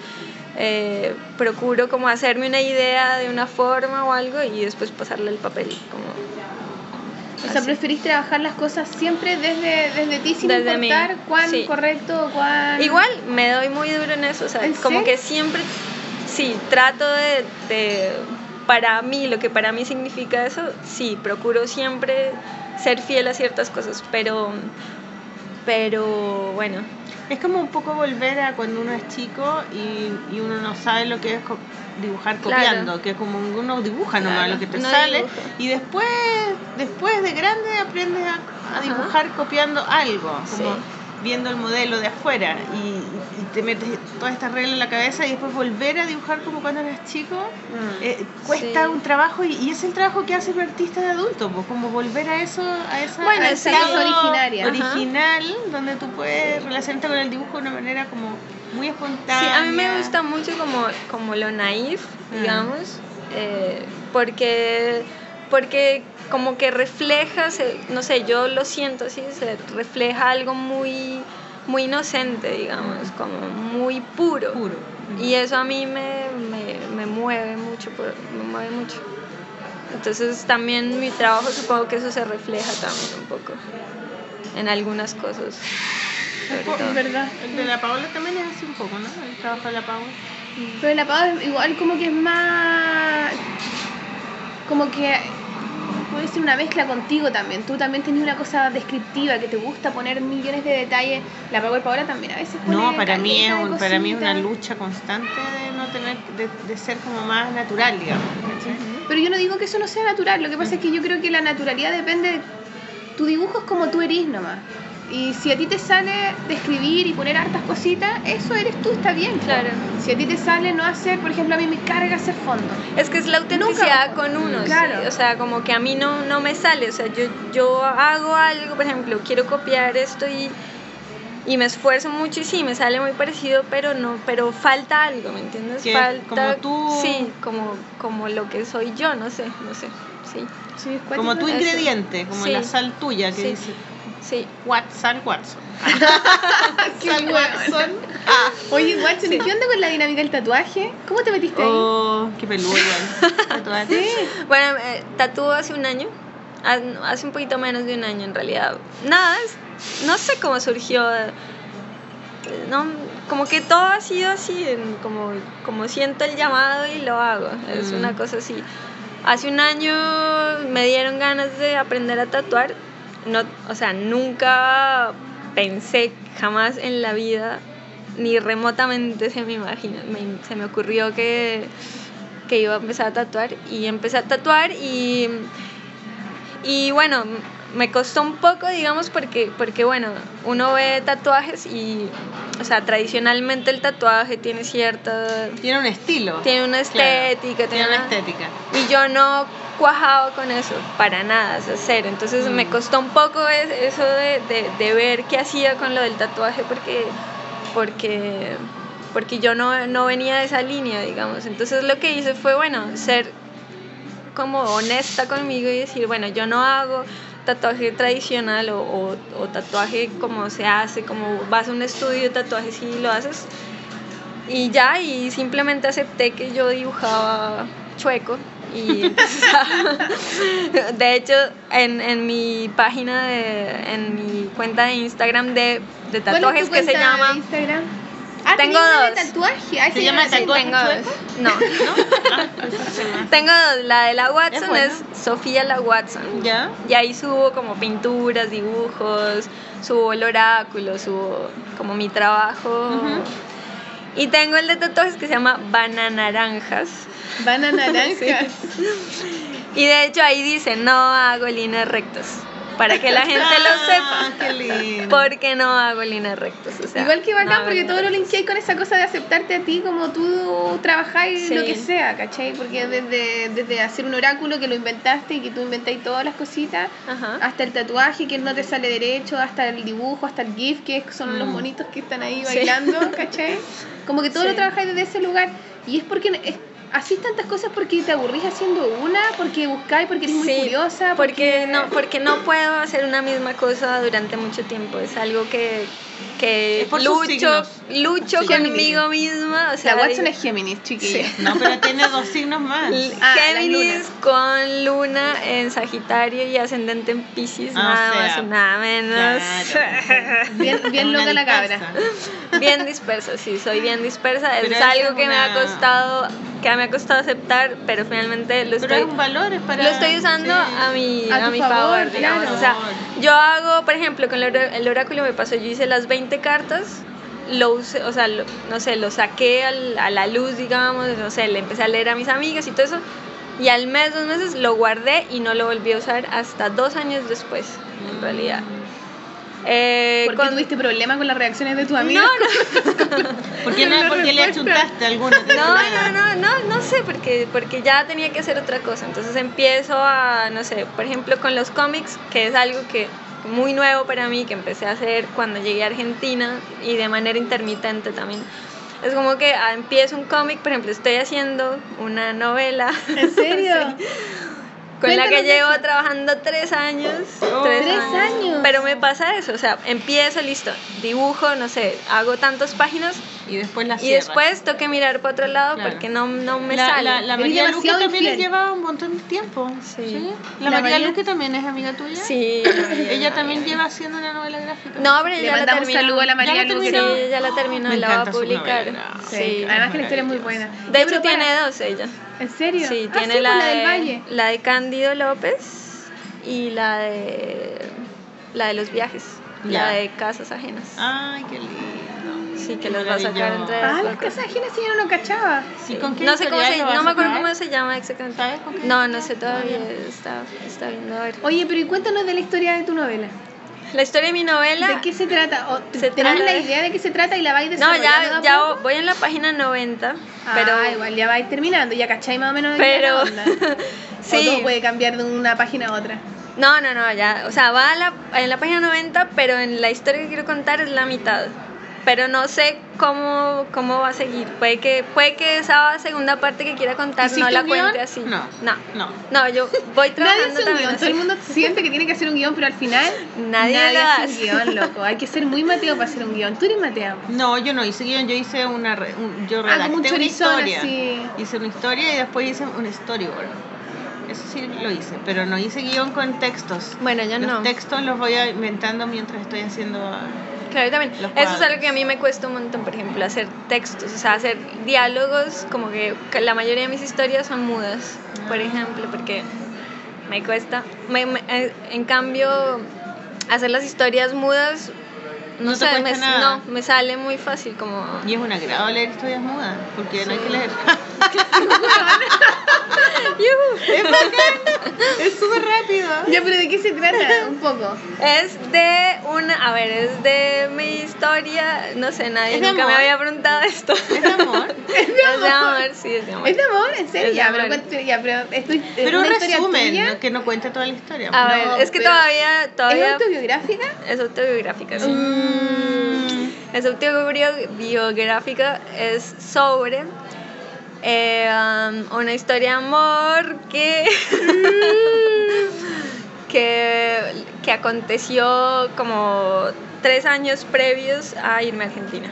eh, procuro como hacerme una idea de una forma o algo y después pasarle el papel. Como, O sea, así. preferís trabajar las cosas siempre desde, desde ti sin Desde mí, importar cuán sí. correcto o cuán... Igual me doy muy duro en eso, o sea, ¿En como serio? que siempre, sí, trato de, de, para mí, lo que para mí significa eso, sí, procuro siempre ser fiel a ciertas cosas, pero, pero bueno, Es como un poco volver a cuando uno es chico y, y uno no sabe lo que es co- dibujar Claro. copiando, que es como uno dibuja nomás Claro, lo que te sale dibuja. y después después de grande aprendes a, dibujar copiando algo, como Sí. Viendo el modelo de afuera y, y te metes toda esta regla en la cabeza y después volver a dibujar como cuando eras chico eh, cuesta Sí. un trabajo y, y es el trabajo que hace un artista de adulto, pues como volver a eso, a esa Bueno, a sí. ese lado originaria. Ajá. original, donde tú puedes relacionarte con el dibujo de una manera como muy sí, espontánea. a mí me gusta mucho como, como lo naif, Ah. digamos, eh, porque, porque como que refleja, se- no sé, yo lo siento así, se refleja algo muy, muy inocente, digamos, como muy puro. puro. Y eso a mí me, me, me mueve mucho, me mueve mucho. Entonces también mi trabajo supongo que eso se refleja también un poco en algunas cosas. Es verdad. El de la Paola también es así un poco, ¿no? El trabajo de la Paola. Pero la es igual como que es más... Como que puede ser una mezcla contigo también. Tú también tenías una cosa descriptiva que te gusta poner millones de detalles. La Power Paola también a veces pone No, para mí, es un- para mí es una lucha constante de no tener, de, de ser como más natural, digamos. Pero yo no digo que eso no sea natural, lo que pasa es que yo creo que la naturalidad depende de... Tu dibujo es como tú eres nomás. Y si a ti te sale describir y poner hartas cositas, eso eres tú, está bien. po. Claro. Si a ti te sale no hacer, por ejemplo, a mí me carga hacer fondo. Es que es la autenticidad Nunca- con uno, sí. Claro. o sea, como que a mí no, no me sale, o sea, yo, yo hago algo, por ejemplo, quiero copiar esto y, y me esfuerzo mucho y sí, me sale muy parecido, pero no, pero falta algo, ¿me entiendes? Falta, como tú- Sí, como, como lo que soy yo, no sé, no sé, sí, Sí, Como tu ingrediente, como Sí. la sal tuya que Sí. dice sí. What, sal Watson. Qué Sal bueno. Watson. Oye, Watson, ¿y qué onda con la dinámica del tatuaje? ¿Cómo te metiste ahí? Oh, qué peludo igual. Tatuaje. Bueno, eh, tatúo hace un año, ha- hace un poquito menos de un año en realidad. Nada, es- no sé cómo surgió. No, como que todo ha sido así, en- como, como siento el llamado y lo hago. Es Mm. una cosa así. Hace un año me dieron ganas de aprender a tatuar. No, o sea, nunca pensé jamás en la vida, ni remotamente se me imagina, me- se me ocurrió que, que iba a empezar a tatuar y empecé a tatuar y, y bueno, me costó un poco, digamos, porque, porque bueno, uno ve tatuajes y, o sea, tradicionalmente el tatuaje tiene cierta, Tiene un estilo. tiene una Claro, estética, Tiene una una- estética. y yo no cuajaba con eso, para nada, cero. Entonces Mm. me costó un poco es- eso de, de, de ver qué hacía con lo del tatuaje porque, porque, porque yo no, no venía de esa línea, digamos. Entonces lo que hice fue, bueno, ser como honesta conmigo y decir, bueno, yo no hago tatuaje tradicional o, o- o tatuaje como se hace, como vas a un estudio de tatuajes y lo haces. Y ya, y simplemente acepté que yo dibujaba chueco. Y entonces, de hecho, en, en mi página, de, en mi cuenta de Instagram de, de ¿Cuál es tatuajes tu que se llama... Instagram? Ah, Tengo dos. tatuaje. Ay, ¿Se llama tengo dos. No, ¿No? Ah, llama. tengo dos. La de la Watson bueno. es Sofía la Watson. ¿Ya? Y ahí subo como pinturas, dibujos, subo el oráculo, subo como mi trabajo. Y tengo el de tatuajes que se llama Bananaranjas. Van a naranjas. Y de hecho ahí dice, no hago líneas rectas. Para que la gente Ah, lo sepa. Qué lindo. Porque no hago líneas rectas. O sea, Igual que bacán, porque todo lo linkeáis con esa cosa de aceptarte a ti como tú trabajáis Sí. lo que sea, ¿cachai? Porque desde, desde hacer un oráculo que lo inventaste y que tú inventáis todas las cositas, Ajá. hasta el tatuaje que no te sale derecho, hasta el dibujo, hasta el GIF, que son los Mm. monitos que están ahí Sí. bailando, ¿cachai? Como que todo Sí. lo trabajáis desde ese lugar. Y es porque es, hacís tantas cosas porque te aburrís haciendo una, porque buscáis, porque eres muy curiosa. porque no porque no puedo hacer una misma cosa durante mucho tiempo es algo que que por lucho lucho Sí. conmigo misma o sea La Watson es Géminis, chiquilla. No, pero tiene dos signos más. L- Ah, Géminis con luna en Sagitario y ascendente en Pisces, Ah, o nada sea, más y nada menos. Claro. Bien, bien Una loca la cabra. bien dispersa, sí, soy bien dispersa. Pero es algo que me ha una- costado, que me ha costado aceptar, pero finalmente lo Pero estoy es un valor, es para... lo estoy usando sí. a mi, A a mi favor, favor, digamos. claro. O sea, yo hago, por ejemplo, con el oráculo me pasó, yo hice las 20 cartas, lo usé, o sea, lo- no sé, lo saqué al- a la luz, digamos, no sé, le empecé a leer a mis amigas y todo eso. Y al mes, dos meses, lo guardé y no lo volví a usar hasta dos años después, en realidad. Eh, ¿Por qué con- tuviste problemas con las reacciones de tu amiga? No, no, ¿Por qué, no, ¿por qué le achuntaste alguna? No, no, no, no, no sé, porque, porque ya tenía que hacer otra cosa. Entonces empiezo a, no sé, por ejemplo con los cómics, que es algo que muy nuevo para mí, que empecé a hacer cuando llegué a Argentina y de manera intermitente también. Es como que ah, empiezo un cómic, por ejemplo, estoy haciendo una novela ¿En serio? Sí. con la que Cuéntanos llevo eso. trabajando tres años. Oh. ¿Tres años? Pero me pasa eso, o sea, empiezo, listo, dibujo, no sé, hago tantas páginas Y después la y después tengo que mirar para otro lado Claro. porque no, no me la, sale. La, la María Luque también les lleva un montón de tiempo. Sí. La, La María, María- Luque también es amiga tuya. Sí. Ella también lleva haciendo una novela gráfica. No, pero Le ya la un terminó. saludo a la María Ya la Luque. terminó. Sí, ya la terminó, Me la va a encanta su publicar. novela. Sí. Además que la historia es muy buena. De hecho tiene dos ella. ¿En serio? Sí, Ah, tiene la, la del de, Valle. la de Cándido López y la de la de los viajes, la de casas ajenas. Ay, qué lindo. Sí, que los va a sacar entre Ah, las poco. casas ajenas sí, yo no lo cachaba. Sí, ¿con qué No sé cómo se, no me acuerdo cómo se llama exactamente. ¿Sabes con qué No, no sé todavía, está, está viendo a ver. Oye, pero y cuéntanos de la historia de tu novela. La historia de mi novela. ¿De qué se trata? ¿O te- Se ¿Tenés trata la de- idea de qué se trata y la vais No, desarrollando ya, de a ya poco? voy en la página 90, Ah, pero igual ya vais terminando, ya cachai más o menos pero. O sí. todo puede cambiar de una página a otra. No, no, no, ya, o sea, va a la, en la página 90, pero en la historia que quiero contar es la mitad. Pero no sé cómo, cómo va a seguir. Puede que, puede que esa segunda parte que quiera contar no ¿Hiciste la guion? cuente así. No. No. No. No, yo voy Nadie trabajando hace un guion, todo el mundo siente que tiene que hacer un guion, pero al final Nadie lo hace hace. un guion, loco. Hay que ser muy Mateo para hacer un guion. Tú eres Mateo. No, yo no hice guion, yo hice una. re- un- yo Ah, redacté como un una historia. así. Hice una historia y después hice un storyboard. Eso sí lo hice, pero no hice guion con textos. Bueno, yo los no. textos los voy inventando mientras estoy haciendo. Claro, también. Eso es algo que a mí me cuesta un montón, por ejemplo, hacer textos, o sea, hacer diálogos, como que la mayoría de mis historias son mudas, por Ah. ejemplo, porque me cuesta. Me- me- eh, en cambio, hacer las historias mudas, no, te sé, cuesta me, nada. no, me sale muy fácil, como... Y es un agrado leer historias mudas, porque no hay que leer. Es bacán, es súper rápido. Ya, pero ¿de qué se trata? Un poco. Es de una, a ver, es de mi historia, no sé, nadie ¿Es de nunca me amor? había preguntado esto. Es de amor. Es de Es de amor. amor, sí, es de amor. ¿Es de amor? ¿En serio? Ya, pero, amor. ya, pero Pero un resumen. ¿no? que no cuente toda la historia. A No, ver, es que pero- todavía, ¿Es todavía autobiográfica? es autobiográfica, sí. Mm. Es autobiográfica, es sobre eh, um, una historia de amor que, que, que aconteció como tres años previos a irme a Argentina,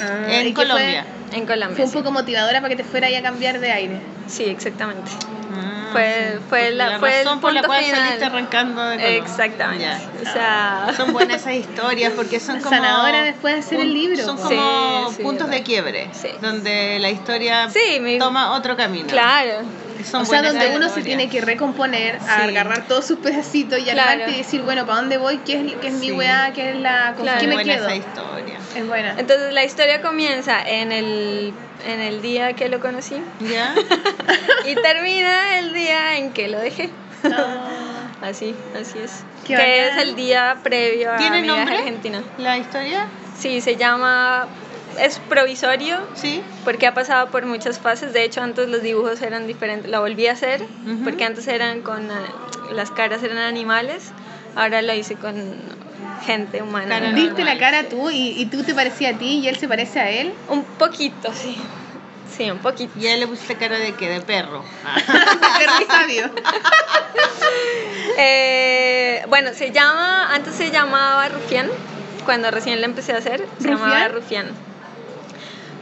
Ah, ¿y En Colombia. en Colombia. Fue, fue un sí. poco motivadora para que te fuera ahí a cambiar de aire. Sí, exactamente. Ah, Fue- fue la- fue el razón por la cual final. saliste arrancando de. Exactamente. Ya. O sea, Son buenas esas historias porque son como. Sanadora después de hacer el libro, Son como Sí, sí, puntos de quiebre. Sí. Donde la historia Sí, mi- toma otro camino. claro. Son o sea, donde uno se tiene que recomponer, Sí. agarrar todos sus pedacitos y Claro. armarte y decir, bueno, ¿para dónde voy? ¿Qué es, qué es mi weá? ¿Qué es la... ¿Con Claro. qué me buena quedo? esa historia. Es buena. Entonces la historia comienza en el, en el día que lo conocí ¿Ya? y termina el día en que lo dejé. No. Así, así es. Qué que bacán. es el día previo a ¿Tiene mi viaje nombre? a Argentina. ¿La historia? Sí, se llama... Es provisorio Sí. porque ha pasado por muchas fases. De hecho, antes los dibujos eran diferentes. La volví a hacer porque antes eran con... eh, Las caras eran animales. Ahora lo hice con gente humana. Normal. Viste la cara tú y, y tú te parecía a ti y él se parece a él. Un poquito, sí. Sí, un poquito. Y a él le pusiste cara de qué? De perro. Perro sabio. Eh, bueno, se llama, antes se llamaba Rufián, cuando recién la empecé a hacer, se llamaba Rufián.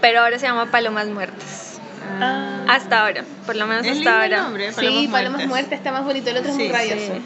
Pero ahora se llama Palomas Muertas. Ah. Hasta ahora, por lo menos Es hasta lindo ahora. nombre, Sí, Palomas Muertas. Está más bonito, el otro Sí, es muy rabioso. sí,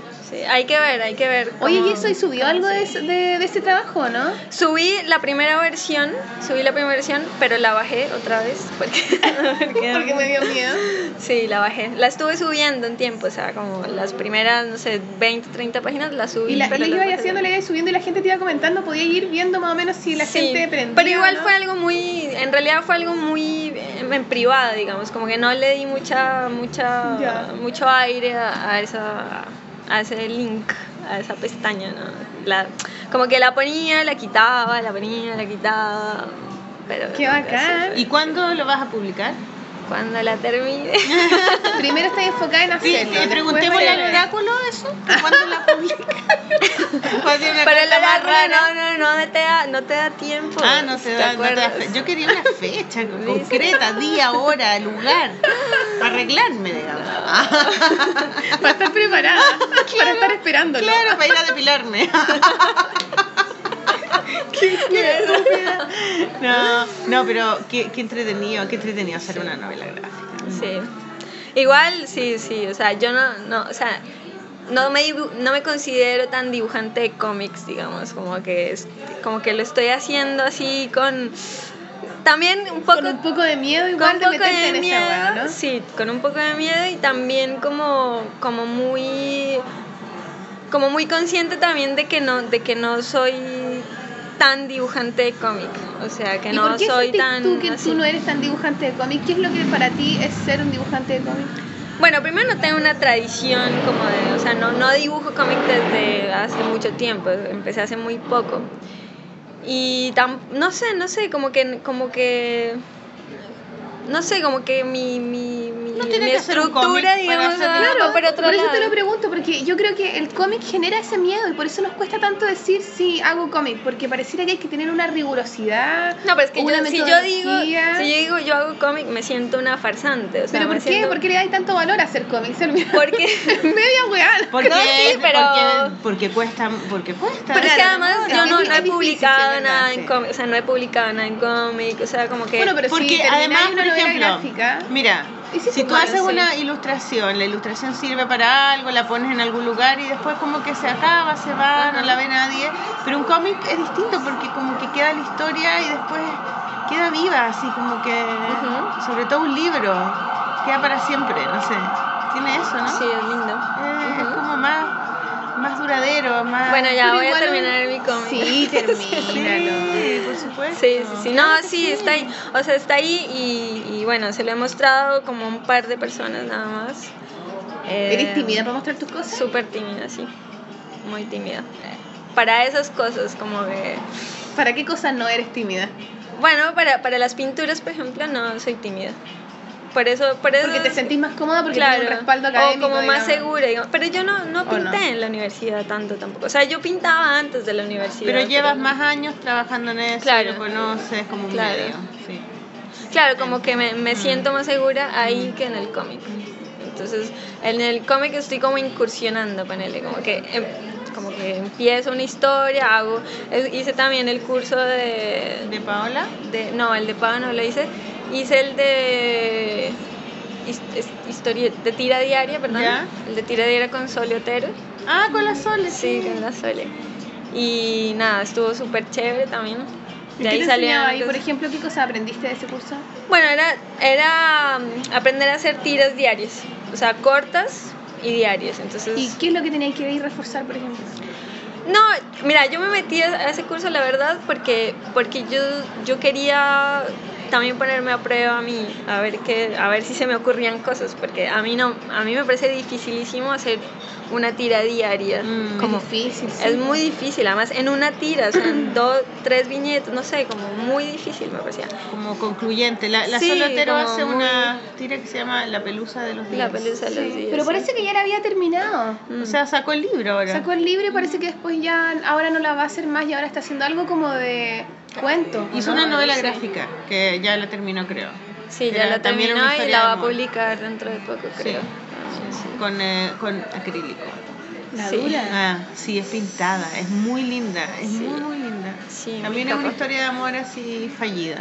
hay que ver, hay que ver. Oye, cómo- ¿y eso y subió algo de, de, de ese trabajo, no? Subí la primera versión, subí la primera versión, pero la bajé otra vez porque, porque- Porque me dio miedo. Sí, la bajé. La estuve subiendo en tiempo, o sea, como las primeras, no sé, 20, 30 páginas las subí. Y la, y pero la las iba haciendo, la iba subiendo y la gente te iba comentando, podía ir viendo más o menos si la Sí, gente prendía. Pero igual ¿no? fue algo muy, en realidad fue algo muy en, en privado, digamos, como que no le di mucha, mucha, mucho aire a, a esa, a ese link, a esa pestaña, ¿no? La, como que la ponía, la quitaba, la ponía, la quitaba, pero Qué bacán. ¿Y cuándo lo vas a publicar? Cuando la termine. Primero estás enfocada en Sí, hacerlo. sí, después preguntémosle al oráculo eso. ¿Cuándo la publicas? Va a ser una Pero el cosa más rara. no, no, no te da, no te da tiempo. Ah, no se da, no te da Yo quería una fecha concreta, día, hora, lugar, para arreglarme, digamos. Para estar preparada, para estar esperándolo. Claro, para ir a depilarme. Qué, estúpida. No, no, pero qué, qué entretenido, qué entretenido hacer una novela gráfica. Sí. Igual, sí, sí, o sea, yo no, no, o sea, no me, no me considero tan dibujante de cómics, digamos, como que, es, como que lo estoy haciendo así con, también un poco, Con un poco de miedo con igual un de poco de miedo, esa ¿no? sí, con un poco de miedo y también como, como muy, como muy consciente también de que no, de que no soy tan dibujante de cómic. O sea, que ¿Y no soy tan. tú que así. tú no eres tan dibujante de cómic? ¿Qué es lo que para ti es ser un dibujante de cómic? Bueno, primero no tengo una tradición como de, o sea, no, no dibujo cómic desde hace mucho tiempo, empecé hace muy poco. Y tam- no sé, no sé, como que, como que, no sé, como que mi, mi, No tiene que estructura, digamos, Claro, va por otro por eso lado. te lo pregunto, porque yo creo que el cómic genera ese miedo y por eso nos cuesta tanto decir sí, hago cómic, porque pareciera que hay que tener una rigurosidad. No, pero es que yo, si yo digo, si yo digo yo hago cómic, me siento una farsante, o sea, ¿Pero por qué? siento- ¿Por qué le dais tanto valor a hacer cómics? Porque Media weá. Porque, No, sí, pero- porque, porque cuesta, porque cuesta. Pero es que además no, yo no, he publicado nada en cómic, o sea, no he publicado nada en cómic, o sea, como que... Bueno, pero Porque si termináis además, una por ejemplo, gráfica, mira, Hiciste si tú mal, haces una ilustración, la ilustración sirve para algo, la pones en algún lugar y después como que se acaba, se va, no la ve nadie. Pero un cómic es distinto porque como que queda la historia y después queda viva, así como que, sobre todo un libro, queda para siempre, no sé. Tiene eso, ¿no? Sí, es lindo. Eh, Es como más, más duradero, más... Bueno, ya Pero voy a un- terminar mi cómic. Sí, termínalo. Sí, por supuesto. Sí, sí, sí. No, sí, está ahí. O sea, está ahí y, y bueno, se lo he mostrado como a un par de personas nada más. Eh, ¿Eres tímida para mostrar tus cosas? Súper tímida, sí. Muy tímida. Para esas cosas, como que... ¿Para qué cosas no eres tímida? Bueno, para, para las pinturas, por ejemplo, no soy tímida. Por eso... Por eso Porque te sentís más cómoda porque claro, tienes un respaldo o académico. como más digamos. segura, digamos. Pero yo no, no ¿O pinté no? en la universidad tanto tampoco. O sea, yo pintaba antes de la universidad. Pero llevas más años trabajando en eso, Claro. lo conoces como un Claro. medio. Sí. Claro, como que me, me siento más segura ahí que en el cómic. Entonces, en el cómic estoy como incursionando, ponele, como que, em- como que empiezo una historia, hago, hice también el curso de, ¿De Paola? de- no, el de Pau no lo hice, hice el de historia, de tira diaria, perdón, Ya. el de tira diaria con Sole Otero, Ah, con la Sole, sí, con la Sole. Y nada, estuvo súper chévere también. ¿Y De ahí enseñaba ahí? Por ejemplo, ¿qué cosas aprendiste de ese curso? Bueno, era, era mm, aprender a hacer tiras diarias, o sea, cortas y diarias. Entonces, ¿Y qué es lo que tenías que ver y reforzar, por ejemplo? no, mira, yo me metí a ese curso, la verdad, porque, porque yo, yo quería también ponerme a prueba a mí, a ver, qué, a ver si se me ocurrían cosas, porque a mí, no, a mí me parece dificilísimo hacer una tira diaria. Mm. como, es difícil. sí. es muy difícil, además en una tira, o sea, en dos, tres viñetas, no sé, como muy difícil me parecía. como concluyente. La, la Sí, Sole Otero como hace muy- una tira que se llama La pelusa de los días. La pelusa de los Sí, días. Pero sí. parece que ya la había terminado. Mm. O sea, sacó el libro ahora. Sacó el libro y parece que después ya, ahora no la va a hacer más y ahora está haciendo algo como de cuento. ¿o Hizo no? una novela Sí. gráfica que ya la terminó, creo. Sí, ya la terminó y la va a publicar dentro de poco, Sí. creo. Con, eh, con acrílico. La Sí. dura. Ah, sí, es pintada, es muy linda, es Sí. muy, muy linda. Sí, También es una historia de amor así fallida.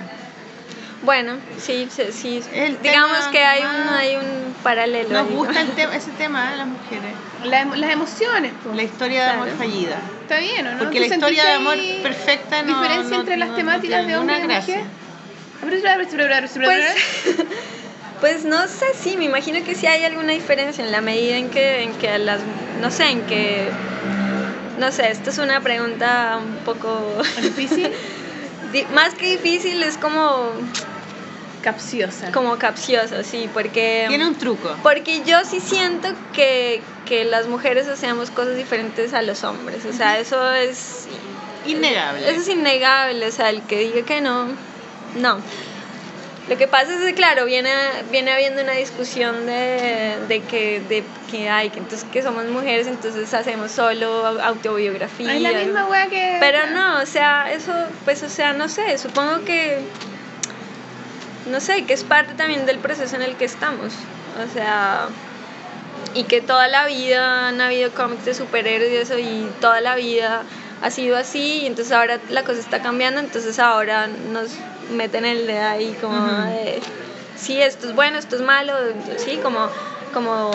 Bueno, sí, sí, sí. El digamos tema que hay un, hay un paralelo. Nos ahí, gusta ¿no? el tema, ese tema de las mujeres, La em- las emociones, po. la historia de amor fallida. Está bien, ¿o no? Porque ¿Tú la historia de amor perfecta no diferencia no- entre las no- no temáticas de hombre y mujer? gracia. Pues, pues no sé, sí, me imagino que sí hay alguna diferencia en la medida en que, en que a las, no sé, en que, no sé, esta es una pregunta un poco, difícil, di- más que difícil, es como, capciosa. como capciosa, sí, porque... Tiene un truco. Porque yo sí siento que, que las mujeres hacemos cosas diferentes a los hombres. O sea, eso es. Innegable. Eso es innegable. O sea, el que diga que no, no. Lo que pasa es que, claro, viene, viene habiendo una discusión de, de que, de que hay, que entonces que somos mujeres, entonces hacemos solo autobiografía. es la misma wea que. Pero no, o sea, eso, pues, o sea, no sé, supongo que, no sé, que es parte también del proceso en el que estamos. O sea, y que toda la vida han habido cómics de superhéroes y eso, y toda la vida ha sido así, y entonces ahora la cosa está cambiando, entonces ahora nos meten el de ahí como de, sí, esto es bueno, esto es malo, sí, como, como,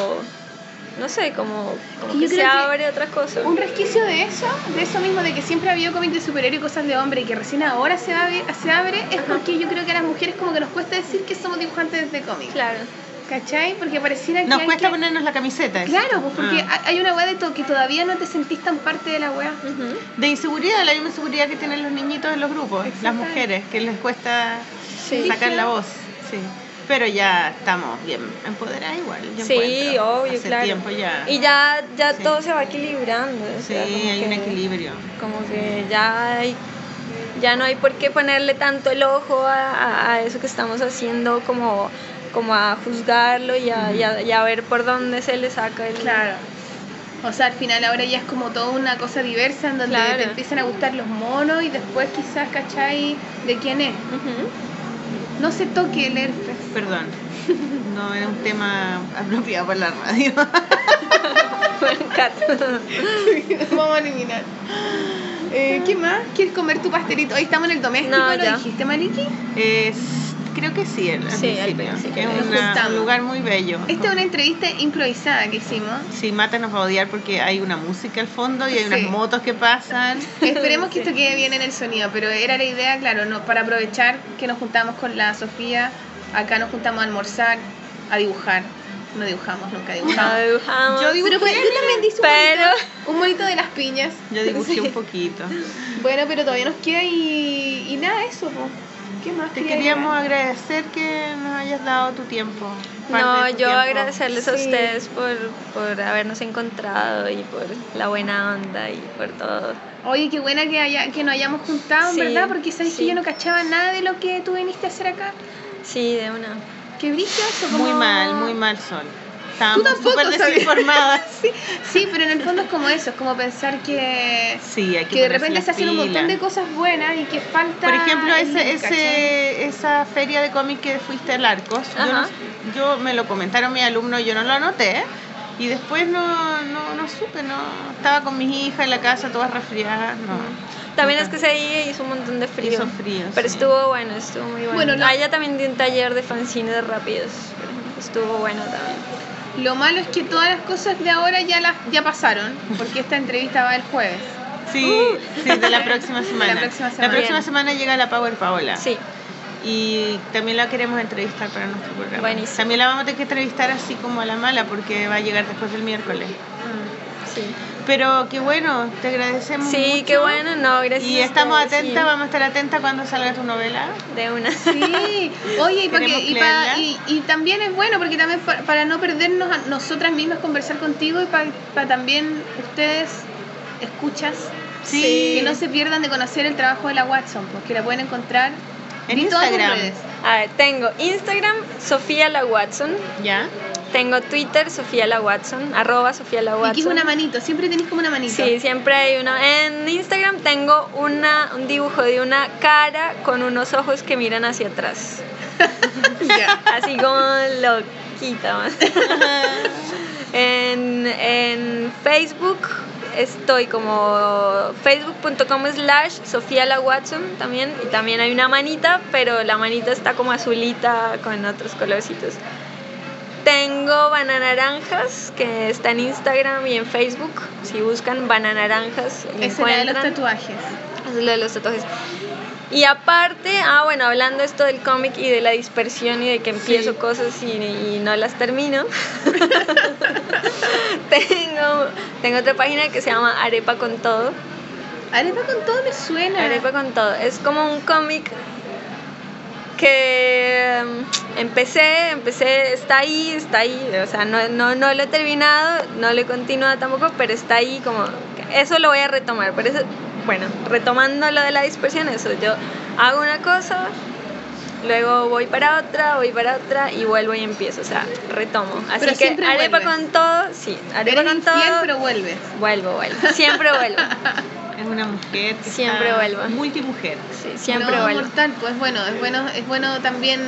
no sé, como, que se abre otra cosa. Un resquicio de eso, de eso mismo, de que siempre ha habido cómics de superhéroe y cosas de hombre y que recién ahora se abre, se abre es porque yo creo que a las mujeres como que nos cuesta decir que somos dibujantes de cómics. Claro. ¿Cachai? Porque pareciera que Nos cuesta que- ponernos la camiseta. Claro, pues porque Ah. hay- una weá de to- que todavía no te sentís tan parte de la weá. De inseguridad, la misma inseguridad que tienen los niñitos en los grupos, las mujeres, que les cuesta Sí. sacar la voz. Sí. Pero ya estamos bien empoderadas igual. yo Sí, encuentro. obvio, Hace claro. tiempo ya. Y ya, ya Sí. todo se va equilibrando. o sí, sea, hay un que- equilibrio. Como que ya hay, ya no hay por qué ponerle tanto el ojo a, a- a eso que estamos haciendo, como, como a juzgarlo y a, y a- y a ver por dónde se le saca el. Claro. O sea, al final ahora ya es como toda una cosa diversa en donde Claro. te empiezan a gustar los monos y después quizás, ¿cachai? ¿De quién es? No se toque el herpes. Perdón. No era un tema apropiado para la radio. Vamos a eliminar. Eh, ¿Qué más? ¿Quieres comer tu pastelito? Hoy estamos en el doméstico, No, ¿lo ya. dijiste, Maliki? Es, creo que sí, al Sí, al principio. Es una- un lugar muy bello. Esta es una entrevista improvisada que hicimos. Sí, Mata nos va a odiar porque hay una música al fondo y hay Sí. unas motos que pasan. Esperemos que esto quede bien en el sonido, pero era la idea, claro, no, para aprovechar que nos juntamos con la Sofía, acá nos juntamos a almorzar, a dibujar. No dibujamos, nunca No dibujamos. dibujamos. Yo dibujo- Pero yo también hice un Pero- monito, un monito de las piñas. Yo dibujé Sí. un poquito. Bueno, pero todavía nos queda y, y nada, eso. po. ¿Qué más? Te quería queríamos agregar? agradecer que nos hayas dado tu tiempo. No, yo tiempo. agradecerles a Sí. ustedes por, por habernos encontrado y por la buena onda y por todo. Oye, qué buena que, haya, que nos hayamos juntado, Sí, ¿verdad? Porque sabes que sí. yo no cachaba nada de lo que tú viniste a hacer acá. Sí, de una. Qué brillo eso, Muy como- mal, muy mal, Sol. Estábamos súper desinformadas. Sí, sí, pero en el fondo es como eso, es como pensar que, Sí, hay que, que de repente se hacen un montón de cosas buenas y que falta. Por ejemplo, ese, ese, esa feria de cómic que fuiste al Arcos, yo, no- yo me lo comentaron mis alumnos, yo no lo anoté. Y después no, no, no supe, no estaba con mis hijas en la casa, todas resfriadas, no. También es que ese día hizo un montón de frío. Hizo frío, Pero sí. estuvo bueno, estuvo muy bueno. Bueno, no- Ah, ella también dio un taller de fanzines rápidos. Estuvo bueno también. Lo malo es que todas las cosas de ahora ya las ya pasaron, porque esta entrevista va el jueves. Sí, sí, de la próxima semana. La próxima La semana. próxima Bien. semana llega la Power Paola. Sí, Y también la queremos entrevistar para nuestro programa. Buenísimo. También la vamos a tener que entrevistar así como a la mala porque va a llegar después del miércoles. Sí. Pero qué bueno, te agradecemos. Sí, mucho. qué bueno, no, gracias. Y estamos atentas, vamos a estar atentas cuando salga tu novela. De una. Sí, oye, y, porque- y, pa- leerla. y- y también es bueno porque también pa- para, no perdernos a nosotras mismas conversar contigo y para también ustedes escuchas Sí. que no se pierdan de conocer el trabajo de la Watson, porque la pueden encontrar En Di todas Instagram. redes. A ver, tengo Instagram, Sofía la Watson. ¿Ya? Tengo Twitter, Sofía la Watson, arroba Sofía la Y Watson. aquí es una manito, siempre tenéis como una manito. Sí, siempre hay uno. En Instagram tengo una, un dibujo de una cara con unos ojos que miran hacia atrás. Así como loquita más. en, en Facebook estoy como facebook.com slash Sofía la Watson también. Y también hay una manita, pero la manita está como azulita con otros colorcitos. Tengo Bananaranjas, que está en Instagram y en Facebook. Si buscan Bananaranjas, es la de los tatuajes. Es lo de los tatuajes. Y aparte, ah, bueno, hablando esto del cómic y de la dispersión y de que empiezo Sí. cosas y, y no las termino, tengo, tengo otra página que se llama Arepa con Todo. Arepa con todo me suena. Arepa con Todo. Es como un cómic que mm, empecé, empecé, está ahí, está ahí, o sea, no, no, no lo he terminado, no lo he continuado tampoco, pero está ahí como, eso lo voy a retomar, pero eso, bueno, retomando lo de la dispersión, eso, yo hago una cosa, luego voy para otra, voy para otra y vuelvo y empiezo, o sea, retomo. Así Pero que siempre arepa vuelves. con todo, sí, arepa Eres con todo, pero vuelves. vuelvo, vuelvo, siempre vuelvo, Es una mujer que Siempre está vuelvo. multimujer. sí, siempre no, vuelvo. mortal, pues bueno, es bueno, es bueno también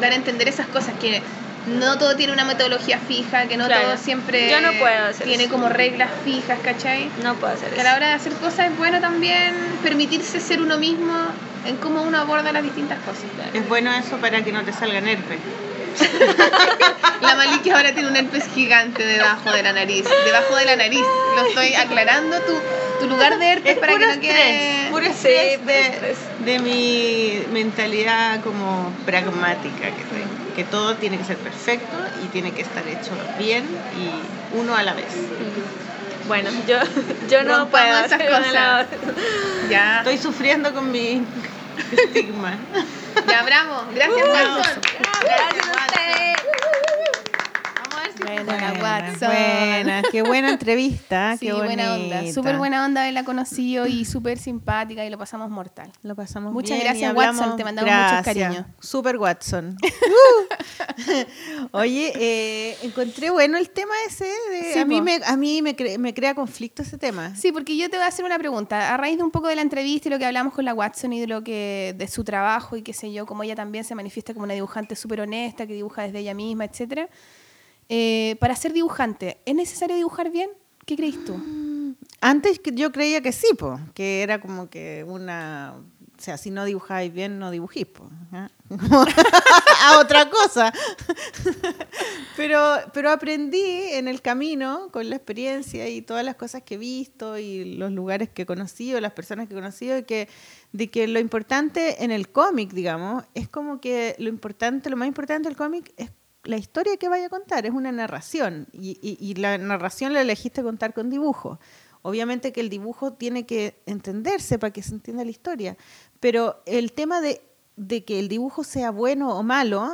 dar a entender esas cosas que no todo tiene una metodología fija, que no Claro. todo siempre Yo no puedo hacer tiene eso. como reglas fijas, ¿cachai? No puedo hacer Que a la hora de hacer cosas es bueno también permitirse ser uno mismo en cómo uno aborda las distintas cosas. Es bueno eso para que no te salgan herpes. La Maliki ahora tiene un herpes gigante debajo de la nariz. Debajo de la nariz. Lo estoy aclarando. Tu, tu lugar de herpes Es para que no quede. puro estrés de, estrés. de mi mentalidad como pragmática que tengo. Que todo tiene que ser perfecto y tiene que estar hecho bien y uno a la vez. Bueno, yo, yo no puedo esas hacer una cosas. Ya, Estoy sufriendo con mi estigma. ya, bravo. Gracias, Watson. Gracias a ustedes. Vamos a ver si Buena, Watson. buena, qué buena entrevista, Sí, qué buena onda. Súper buena onda, él la conoció y súper simpática y lo pasamos mortal. Lo pasamos Muchas bien gracias, Watson, te mandamos muchos cariños. Super Watson. Uh. Oye, eh, encontré bueno el tema ese. de- Sí, a mí, me, a mí me, cre- me crea conflicto ese tema. Sí, porque yo te voy a hacer una pregunta. A raíz de un poco de la entrevista y lo que hablamos con la Watson y de lo que de su trabajo y qué sé yo, como ella también se manifiesta como una dibujante súper honesta, que dibuja desde ella misma, etcétera. Eh, para ser dibujante, ¿es necesario dibujar bien? ¿Qué crees tú? Antes yo creía que sí, po, que era como que una... O sea, si no dibujáis bien, no dibujís, po, a otra cosa. pero, pero aprendí en el camino, con la experiencia y todas las cosas que he visto y los lugares que he conocido, las personas que he conocido, de que, de que lo importante en el cómic, digamos, es como que lo importante, lo más importante del cómic es la historia que vaya a contar, es una narración y, y- y la narración la elegiste contar con dibujo. Obviamente que el dibujo tiene que entenderse para que se entienda la historia, pero el tema de, de que el dibujo sea bueno o malo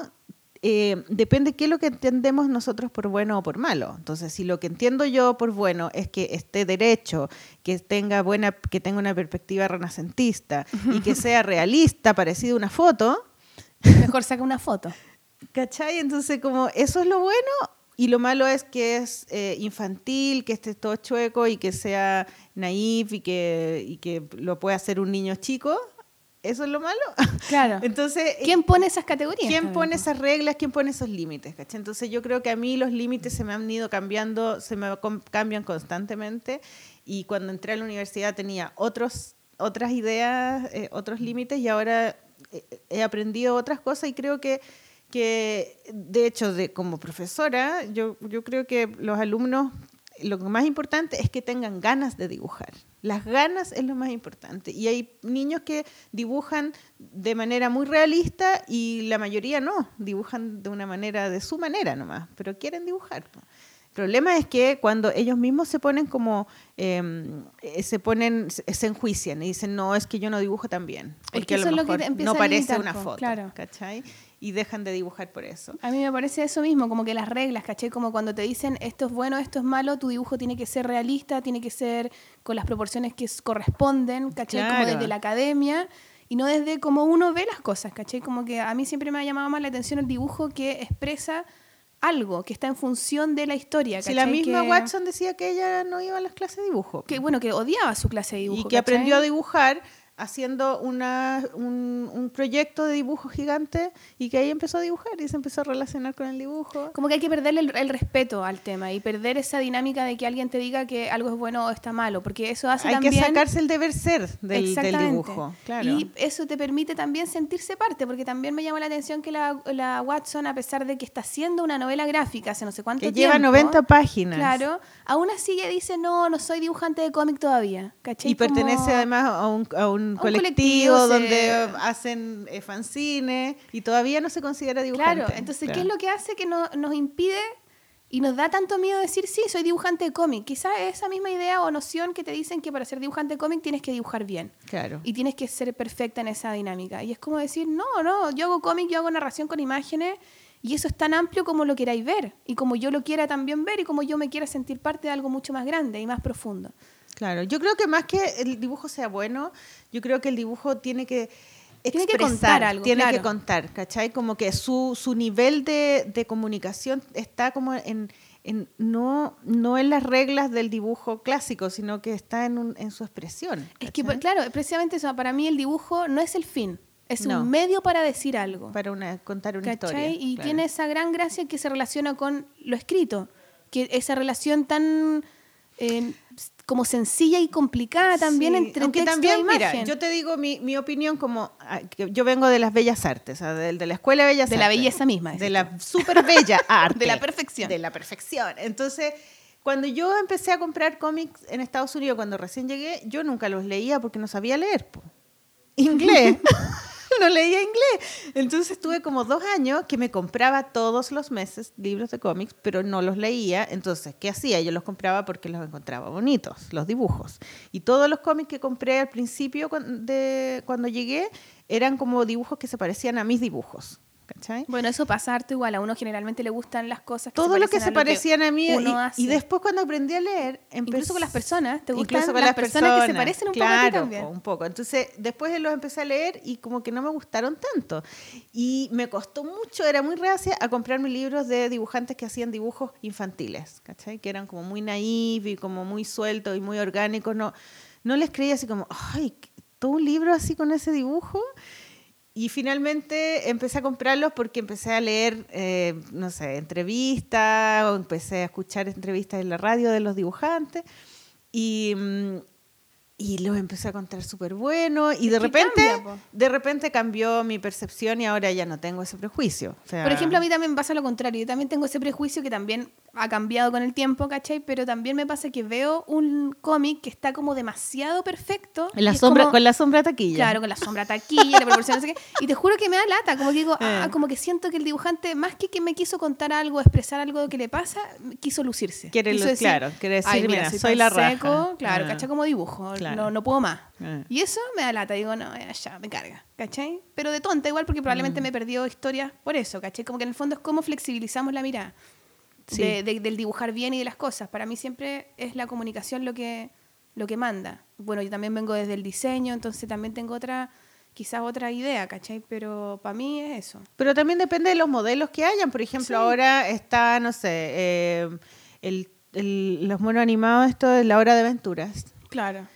eh, depende qué es lo que entendemos nosotros por bueno o por malo. Entonces, si lo que entiendo yo por bueno es que esté derecho, que tenga buena, que tenga una perspectiva renacentista y que sea realista, parecido a una foto, Mejor saca una foto. ¿Cachai? Entonces, como eso es lo bueno y lo malo es que es eh, infantil, que esté todo chueco y que sea naif y que, y que lo pueda hacer un niño chico. ¿Eso es lo malo? Claro. Entonces, ¿Quién pone esas categorías? ¿Quién pone po? esas reglas? ¿Quién pone esos límites? ¿cachai? Entonces yo creo que a mí los límites se me han ido cambiando, se me cambian constantemente y cuando entré a la universidad tenía otros, otras ideas, eh, otros límites y ahora eh, he aprendido otras cosas y creo que, que de hecho, de, como profesora, yo, yo creo que los alumnos, lo más importante es que tengan ganas de dibujar. Las ganas es lo más importante. Y hay niños que dibujan de manera muy realista y la mayoría no, dibujan de una manera, de su manera nomás, pero quieren dibujar. El problema es que cuando ellos mismos se ponen como, eh, eh, se ponen, se, enjuician y dicen, no, es que yo no dibujo tan bien. Es Porque que a lo es lo que mejor no parece una foto, claro. ¿cachai? Y dejan de dibujar por eso. A mí me parece eso mismo, como que las reglas, ¿cachai? Como cuando te dicen esto es bueno, esto es malo, tu dibujo tiene que ser realista, tiene que ser con las proporciones que corresponden, ¿cachai? Como desde la academia y no desde cómo uno ve las cosas, ¿cachai? Como que a mí siempre me ha llamado más la atención el dibujo que expresa algo, que está en función de la historia, Si la ¿cachai? misma que, Watson decía que ella no iba a las clases de dibujo. que, bueno, que odiaba su clase de dibujo. y que ¿cachai? aprendió a dibujar haciendo una, un, un proyecto de dibujo gigante y que ahí empezó a dibujar y se empezó a relacionar con el dibujo. Como que hay que perderle el, el respeto al tema y perder esa dinámica de que alguien te diga que algo es bueno o está malo, porque eso hace Hay también... que sacarse el deber ser del, del dibujo. Claro. Y eso te permite también sentirse parte, porque también me llama la atención que la, la Watson, a pesar de que está haciendo una novela gráfica hace no sé cuánto que tiempo... lleva 90 páginas. Claro, aún así ella dice, no, no soy dibujante de cómic todavía. ¿cachai? Y pertenece Como- además a un, a un un colectivo, colectivo, donde se- hacen eh, fanzines y todavía no se considera dibujante. Claro, entonces, ¿qué Claro. es lo que hace que no- nos impide y nos da tanto miedo decir, sí, soy dibujante de cómic? Quizás esa misma idea o noción que te dicen que para ser dibujante de cómic tienes que dibujar bien. Claro. Y tienes que ser perfecta en esa dinámica. Y es como decir, no, no, yo hago cómic, yo hago narración con imágenes y eso es tan amplio como lo queráis ver y como yo lo quiera también ver y como yo me quiera sentir parte de algo mucho más grande y más profundo. Claro, yo creo que más que el dibujo sea bueno, yo creo que el dibujo tiene que Tiene que contar algo, tiene que contar, ¿cachai? Como que su, su nivel de, de comunicación está como en, en- no, no en las reglas del dibujo clásico, sino que está en, un- en su expresión. Es que, claro, precisamente eso, para mí el dibujo no es el fin, es No. un medio para decir algo. Para una, contar una ¿cachai? historia. Y claro. tiene esa gran gracia que se relaciona con lo escrito, que esa relación tan eh, como sencilla y complicada también Sí, entre aunque texto también, e imagen. mira, yo te digo mi, mi opinión como ah, yo vengo de las bellas artes, sea, de, de la escuela de bellas De artes. la belleza misma, De la súper bella arte. De la perfección. De la perfección. Entonces, cuando yo empecé a comprar cómics en Estados Unidos, cuando recién llegué, yo nunca los leía porque no sabía leer. po. Inglés. no leía inglés. Entonces tuve como dos años que me compraba todos los meses libros de cómics, pero no los leía. Entonces, ¿qué hacía? Yo los compraba porque los encontraba bonitos, los dibujos. Y todos los cómics que compré al principio de, cuando llegué eran como dibujos que se parecían a mis dibujos. ¿Cachai? Bueno, eso pasa harto igual. A uno generalmente le gustan las cosas que Todo lo que se parecían a mí. y-. Y, después cuando aprendí a leer. Incluso con las personas, ¿te Incluso gustan con las personas que se parecen un poco a ti claro, también? un poco. Entonces, después los empecé a leer y como que no me gustaron tanto. Y me costó mucho, era muy reacia a comprarme libros de dibujantes que hacían dibujos infantiles, ¿cachai? Que eran como muy naif y como muy sueltos y muy orgánicos. No, no les creía así como, ay, todo un libro así con ese dibujo. Y finalmente empecé a comprarlos porque empecé a leer, eh, no sé, entrevistas o empecé a escuchar entrevistas en la radio de los dibujantes y, mm, y los empecé a contar súper buenos y de repente, cambia, de repente cambió mi percepción y ahora ya no tengo ese prejuicio. O sea, Por ejemplo, a mí también pasa lo contrario. Yo también tengo ese prejuicio que también ha cambiado con el tiempo, ¿cachai? Pero también me pasa que veo un cómic que está como demasiado perfecto. la sombra, como- con la sombra taquilla. Claro, con la sombra taquilla, la proporción, no sé qué. Y te juro que me da lata, como que digo, Eh. ah, como que siento que el dibujante, más que que me quiso contar algo, expresar algo que le pasa, quiso lucirse. Quiere quiso claro, quiere decir, "Ay, mira, soy tan la raja". seco", Claro, Ah. ¿cachai? Como dibujo, Claro. No, no puedo más. Ah. Y eso me da lata, digo, no, ya, me carga, ¿cachai? Pero de tonta igual, porque Mm. probablemente me perdió historias por eso, ¿cachai? Como que en el fondo es cómo flexibilizamos la mirada. Sí. de- de- del dibujar bien y de las cosas. Para mí siempre es la comunicación lo que, lo que manda. Bueno, yo también vengo desde el diseño, entonces también tengo otra, quizás otra idea, ¿cachai? Pero para mí es eso. Pero también depende de los modelos que hayan. Por ejemplo, Sí. ahora está, no sé, eh, el, el- los monos animados, esto de la hora de aventuras, Claro.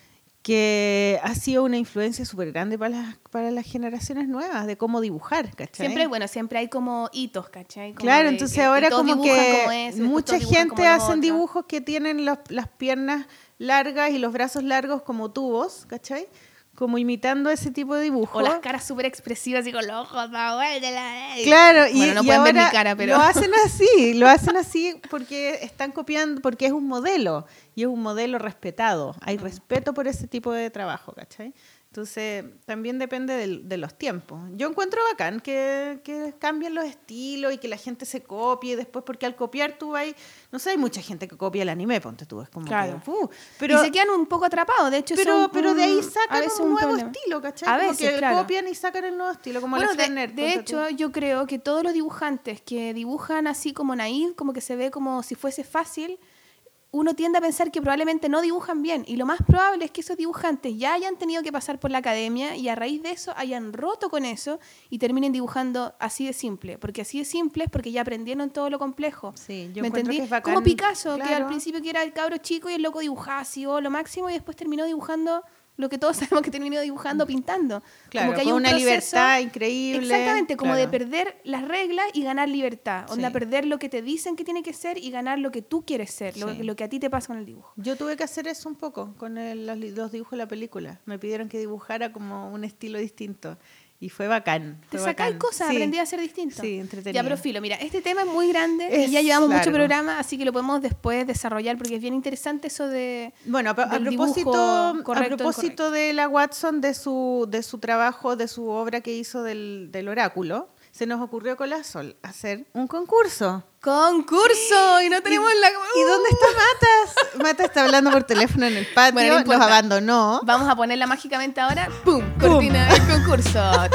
Que ha sido una influencia súper grande para las, para las generaciones nuevas, de cómo dibujar, ¿cachai? Siempre, bueno, siempre hay como hitos, ¿cachai? Como Claro, de entonces que- ahora como que como mucha gente hacen dibujos que tienen los- las piernas largas y los brazos largos como tubos, ¿cachai? Como imitando ese tipo de dibujo. O las caras súper expresivas y con los ojos, da vuelta la- Claro, y, Bueno, no y pueden ver mi ahora cara, pero... lo hacen así, lo hacen así porque están copiando, porque es un modelo y es un modelo respetado. Hay respeto por ese tipo de trabajo, ¿cachai? Entonces, también depende del- de los tiempos. Yo encuentro bacán que, que cambien los estilos y que la gente se copie después, porque al copiar tú hay, no sé, hay mucha gente que copia el anime, ponte tú, es como Claro. que, uh, pero, y se quedan un poco atrapados, de hecho pero, son pero de ahí sacan un nuevo problema. estilo, ¿cachai? A Como veces, que claro. copian y sacan el nuevo estilo, como Bueno, la de, de tú. hecho, yo creo que todos los dibujantes que dibujan así como naive, como que se ve como si fuese fácil, uno tiende a pensar que probablemente no dibujan bien. Y lo más probable es que esos dibujantes ya hayan tenido que pasar por la academia y a raíz de eso hayan roto con eso y terminen dibujando así de simple. Porque así de simple es porque ya aprendieron todo lo complejo. Sí, yo ¿Me entendí? que es. Como Picasso, que al principio que era el cabro chico y el loco dibujaba así o lo máximo y después terminó dibujando lo que todos sabemos que terminó dibujando, pintando. Claro, como que hay un una proceso- libertad increíble. Exactamente, como de claro. perder las reglas y ganar libertad. Onda, Sí. perder lo que te dicen que tiene que ser y ganar lo que tú quieres ser, lo, Sí. lo que a ti te pasa con el dibujo. Yo tuve que hacer eso un poco con el- los, los dibujos de la película. Me pidieron que dibujara como un estilo distinto. Y fue bacán. Te fue sacáis bacán. cosas, Sí. aprendí a ser distinto. Sí, entretenido. Ya, pero filo, mira, este tema es muy grande Es y ya llevamos mucho programa, así que lo podemos después desarrollar porque es bien interesante eso de... Bueno, a, propósito, a propósito de la Watson, de su, de su trabajo, de su obra que hizo del, del oráculo, se nos ocurrió con la Sol hacer un concurso. ¡Concurso! Y no tenemos la... ¿Y dónde está Matas? Mata está hablando por teléfono en el patio, Bueno, no importa. abandonó. Vamos a ponerla mágicamente ahora. ¡Pum! Cortina del concurso.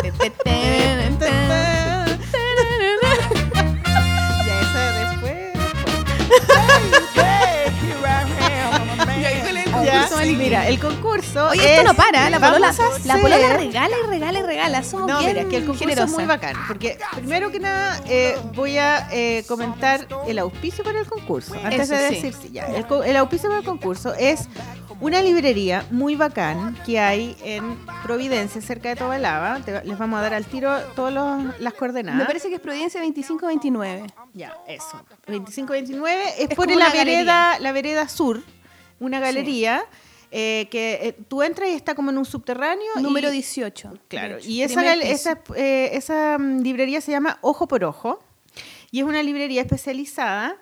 Ya esa después. concurso, mira, el concurso. Oye, esto es- no para, la polola, la polola regala y regala y regala. Somos No, bien mira, que el concurso es muy bacán. Porque primero que nada eh, voy a eh, comentar el auspicio para el concurso. Antes Eso de decir sí, ya. El, el auspicio para el concurso es una librería muy bacán que hay en Providencia, cerca de Tobalaba. Te- les vamos a dar al tiro todas los- las coordenadas. Me parece que es Providencia 2529. Ya, eso. 2529 es, Es por la vereda, la vereda sur, una galería eh, que eh, tú entras y está como en un subterráneo. Número y, 18. Claro, y esa, esa, eh, esa mm, librería se llama Ojo por Ojo y es una librería especializada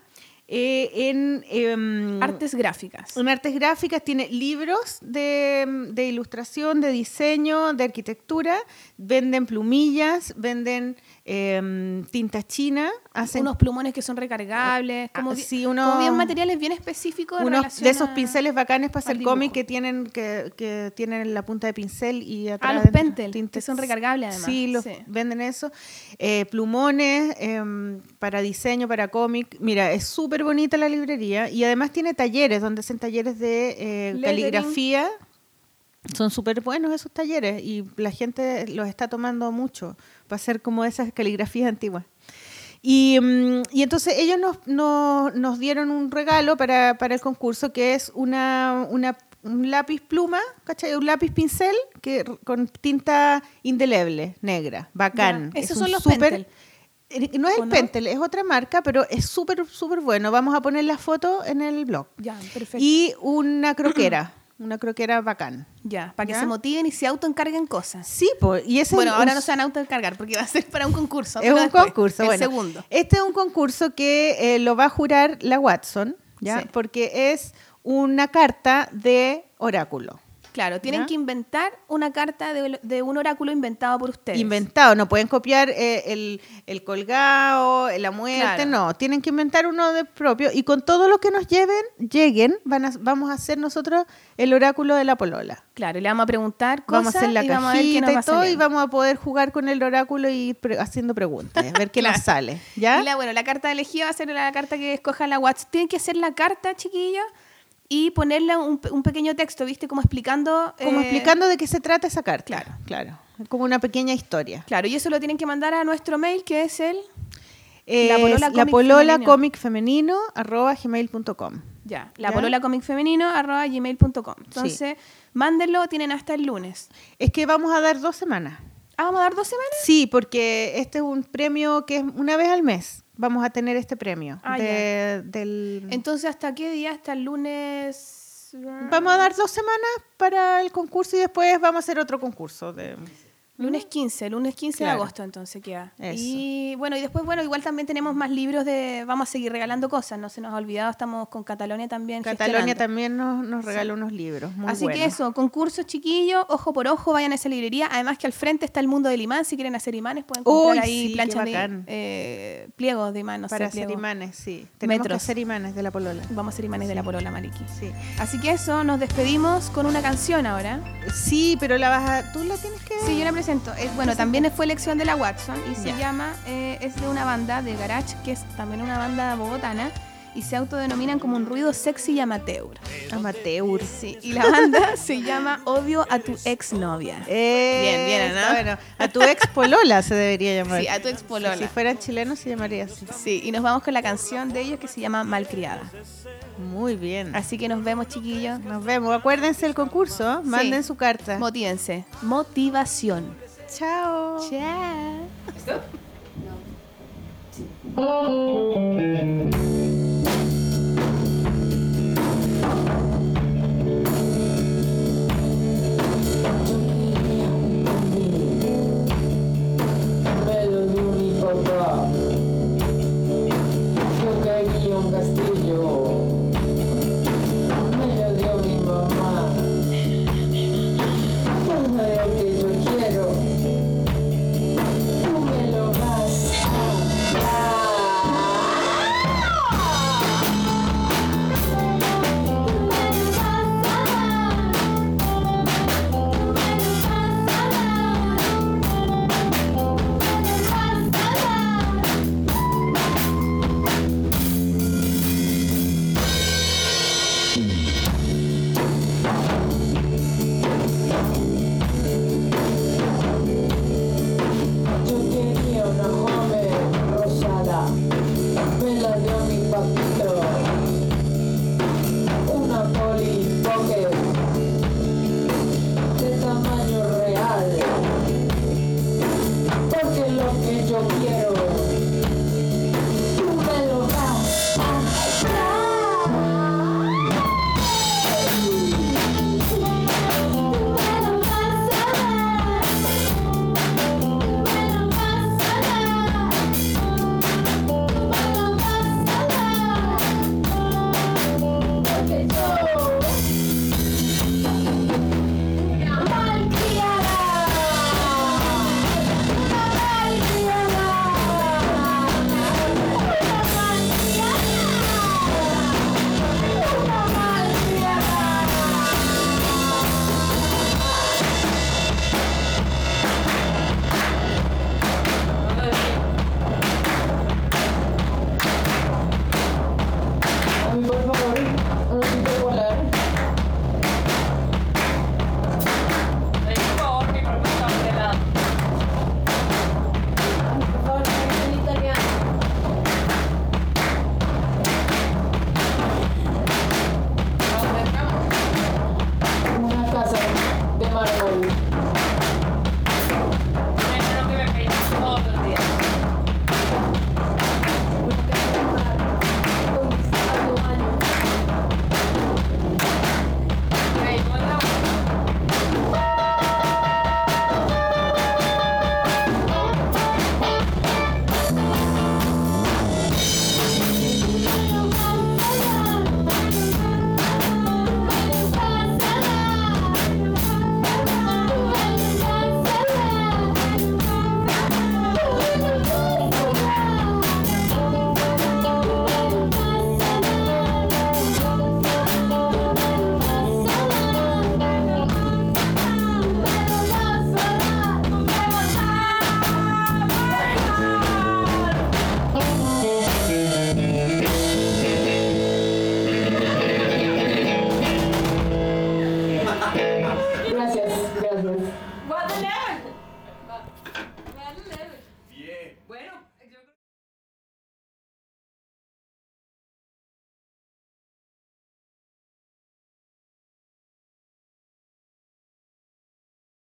en... em, Artes gráficas. en artes gráficas, tiene libros de, de ilustración, de diseño, de arquitectura, venden plumillas, venden em, tinta china, hacen Unos plumones que son recargables. Como, Ah, sí, como unos- bien materiales bien específicos. en unos de esos pinceles bacanes para hacer cómic que tienen que, que tienen la punta de pincel y atrás Ah, los pentel, tinta- que son recargables además. Sí, los, Sí. venden eso. Eh, plumones em, para diseño, para cómic. Mira, es súper bonita la librería y además tiene talleres donde hacen talleres de eh, caligrafía. Son súper buenos esos talleres y la gente los está tomando mucho para hacer como esas caligrafías antiguas. Y, mm, y entonces ellos nos, nos, nos dieron un regalo para, para el concurso que es una, una- un lápiz pluma, ¿cachai? Un lápiz pincel que, con tinta indeleble, negra, bacán. Ya, esos Es son los súper- Pentel. Eh, No es ¿O el no? Pentel, es otra marca, pero es súper, súper bueno. Vamos a poner la foto en el blog. Ya, perfecto. Y una croquera, una croquera bacán. ya, para que ¿Ya? se motiven y se autoencarguen cosas. Sí, pues, y ese Bueno, es ahora un no se van a autoencargar porque va a ser para un concurso. Es un después, concurso, el bueno. segundo. Este es un concurso que eh, lo va a jurar la Watson, ¿ya? Sí. Porque es una carta de oráculo. Claro, tienen ¿Ya? que inventar una carta de, de un oráculo inventado por ustedes. Inventado, no pueden copiar eh, el, el colgado, la muerte, Claro. no. Tienen que inventar uno de propio. Y con todo lo que nos lleven, lleguen, van a, vamos a hacer nosotros el oráculo de la polola. Claro, y le vamos a preguntar cosas Vamos a hacer la y cajita todo y vamos a poder jugar con el oráculo y ir pre- haciendo preguntas, a ver qué Claro. nos sale. ¿Ya? Y la, bueno, la carta elegida va a ser la carta que escoja la WhatsApp. Tienen que hacer la carta, chiquillos, y ponerle un, pe- un pequeño texto, ¿viste? Como explicando... Como eh, explicando de qué se trata esa carta. claro. claro. Como una pequeña historia. Claro, y eso lo tienen que mandar a nuestro mail, que es el... La polola la cómic polola femenino. cómic femenino arroba gmail.com. Ya, la ¿Ya? polola comic femenino arroba gmail.com. Entonces, mándenlo, tienen hasta el lunes. Es que vamos a dar dos semanas. Ah, ¿vamos a dar dos semanas? Sí, porque este es un premio que es una vez al mes. Vamos a tener este premio. Ah, de- del... Entonces, ¿hasta qué día? Hasta el lunes... Vamos a dar dos semanas para el concurso y después vamos a hacer otro concurso. De... Lunes 15, lunes 15 de agosto entonces queda. Eso. Y bueno, y después, bueno, igual también tenemos más libros de... Vamos a seguir regalando cosas, no se nos ha olvidado, estamos con Catalonia también Catalonia también nos, nos regaló unos libros. Muy Así que eso, concursos chiquillos, ojo por ojo, vayan a esa librería. Además que al frente está el mundo del imán, si quieren hacer imanes pueden comprar Uy, ahí sí, planchas de eh, pliegos de imán, no Para sé, hacer imanes, sí. Tenemos Metros. que hacer imanes de la polola. Vamos a hacer imanes de la porola, Maliki. Sí. Así que eso, nos despedimos con una canción ahora. Sí, pero la vas a... ¿Tú la tienes que...? Sí, yo la Es, bueno, también fue elección de la Watson y se llama, eh, es de una banda de garage, que es también una banda bogotana, y se autodenominan como un ruido sexy y amateur. Amateur. Sí, y la banda se llama Odio a tu exnovia. Eh, bien, ¿no? está bueno. A tu ex polola se debería llamar. Sí, a tu ex polola. Si fueran chilenos se llamaría así. Sí, y nos vamos con la canción de ellos que se llama Malcriada. Muy bien. Así que nos vemos, chiquillos. Nos vemos. Acuérdense del concurso. ¿eh? Manden Sí. su carta. Motívense. Motivación. Chao. Chao. 温は境界気温がステージを同じよりまま。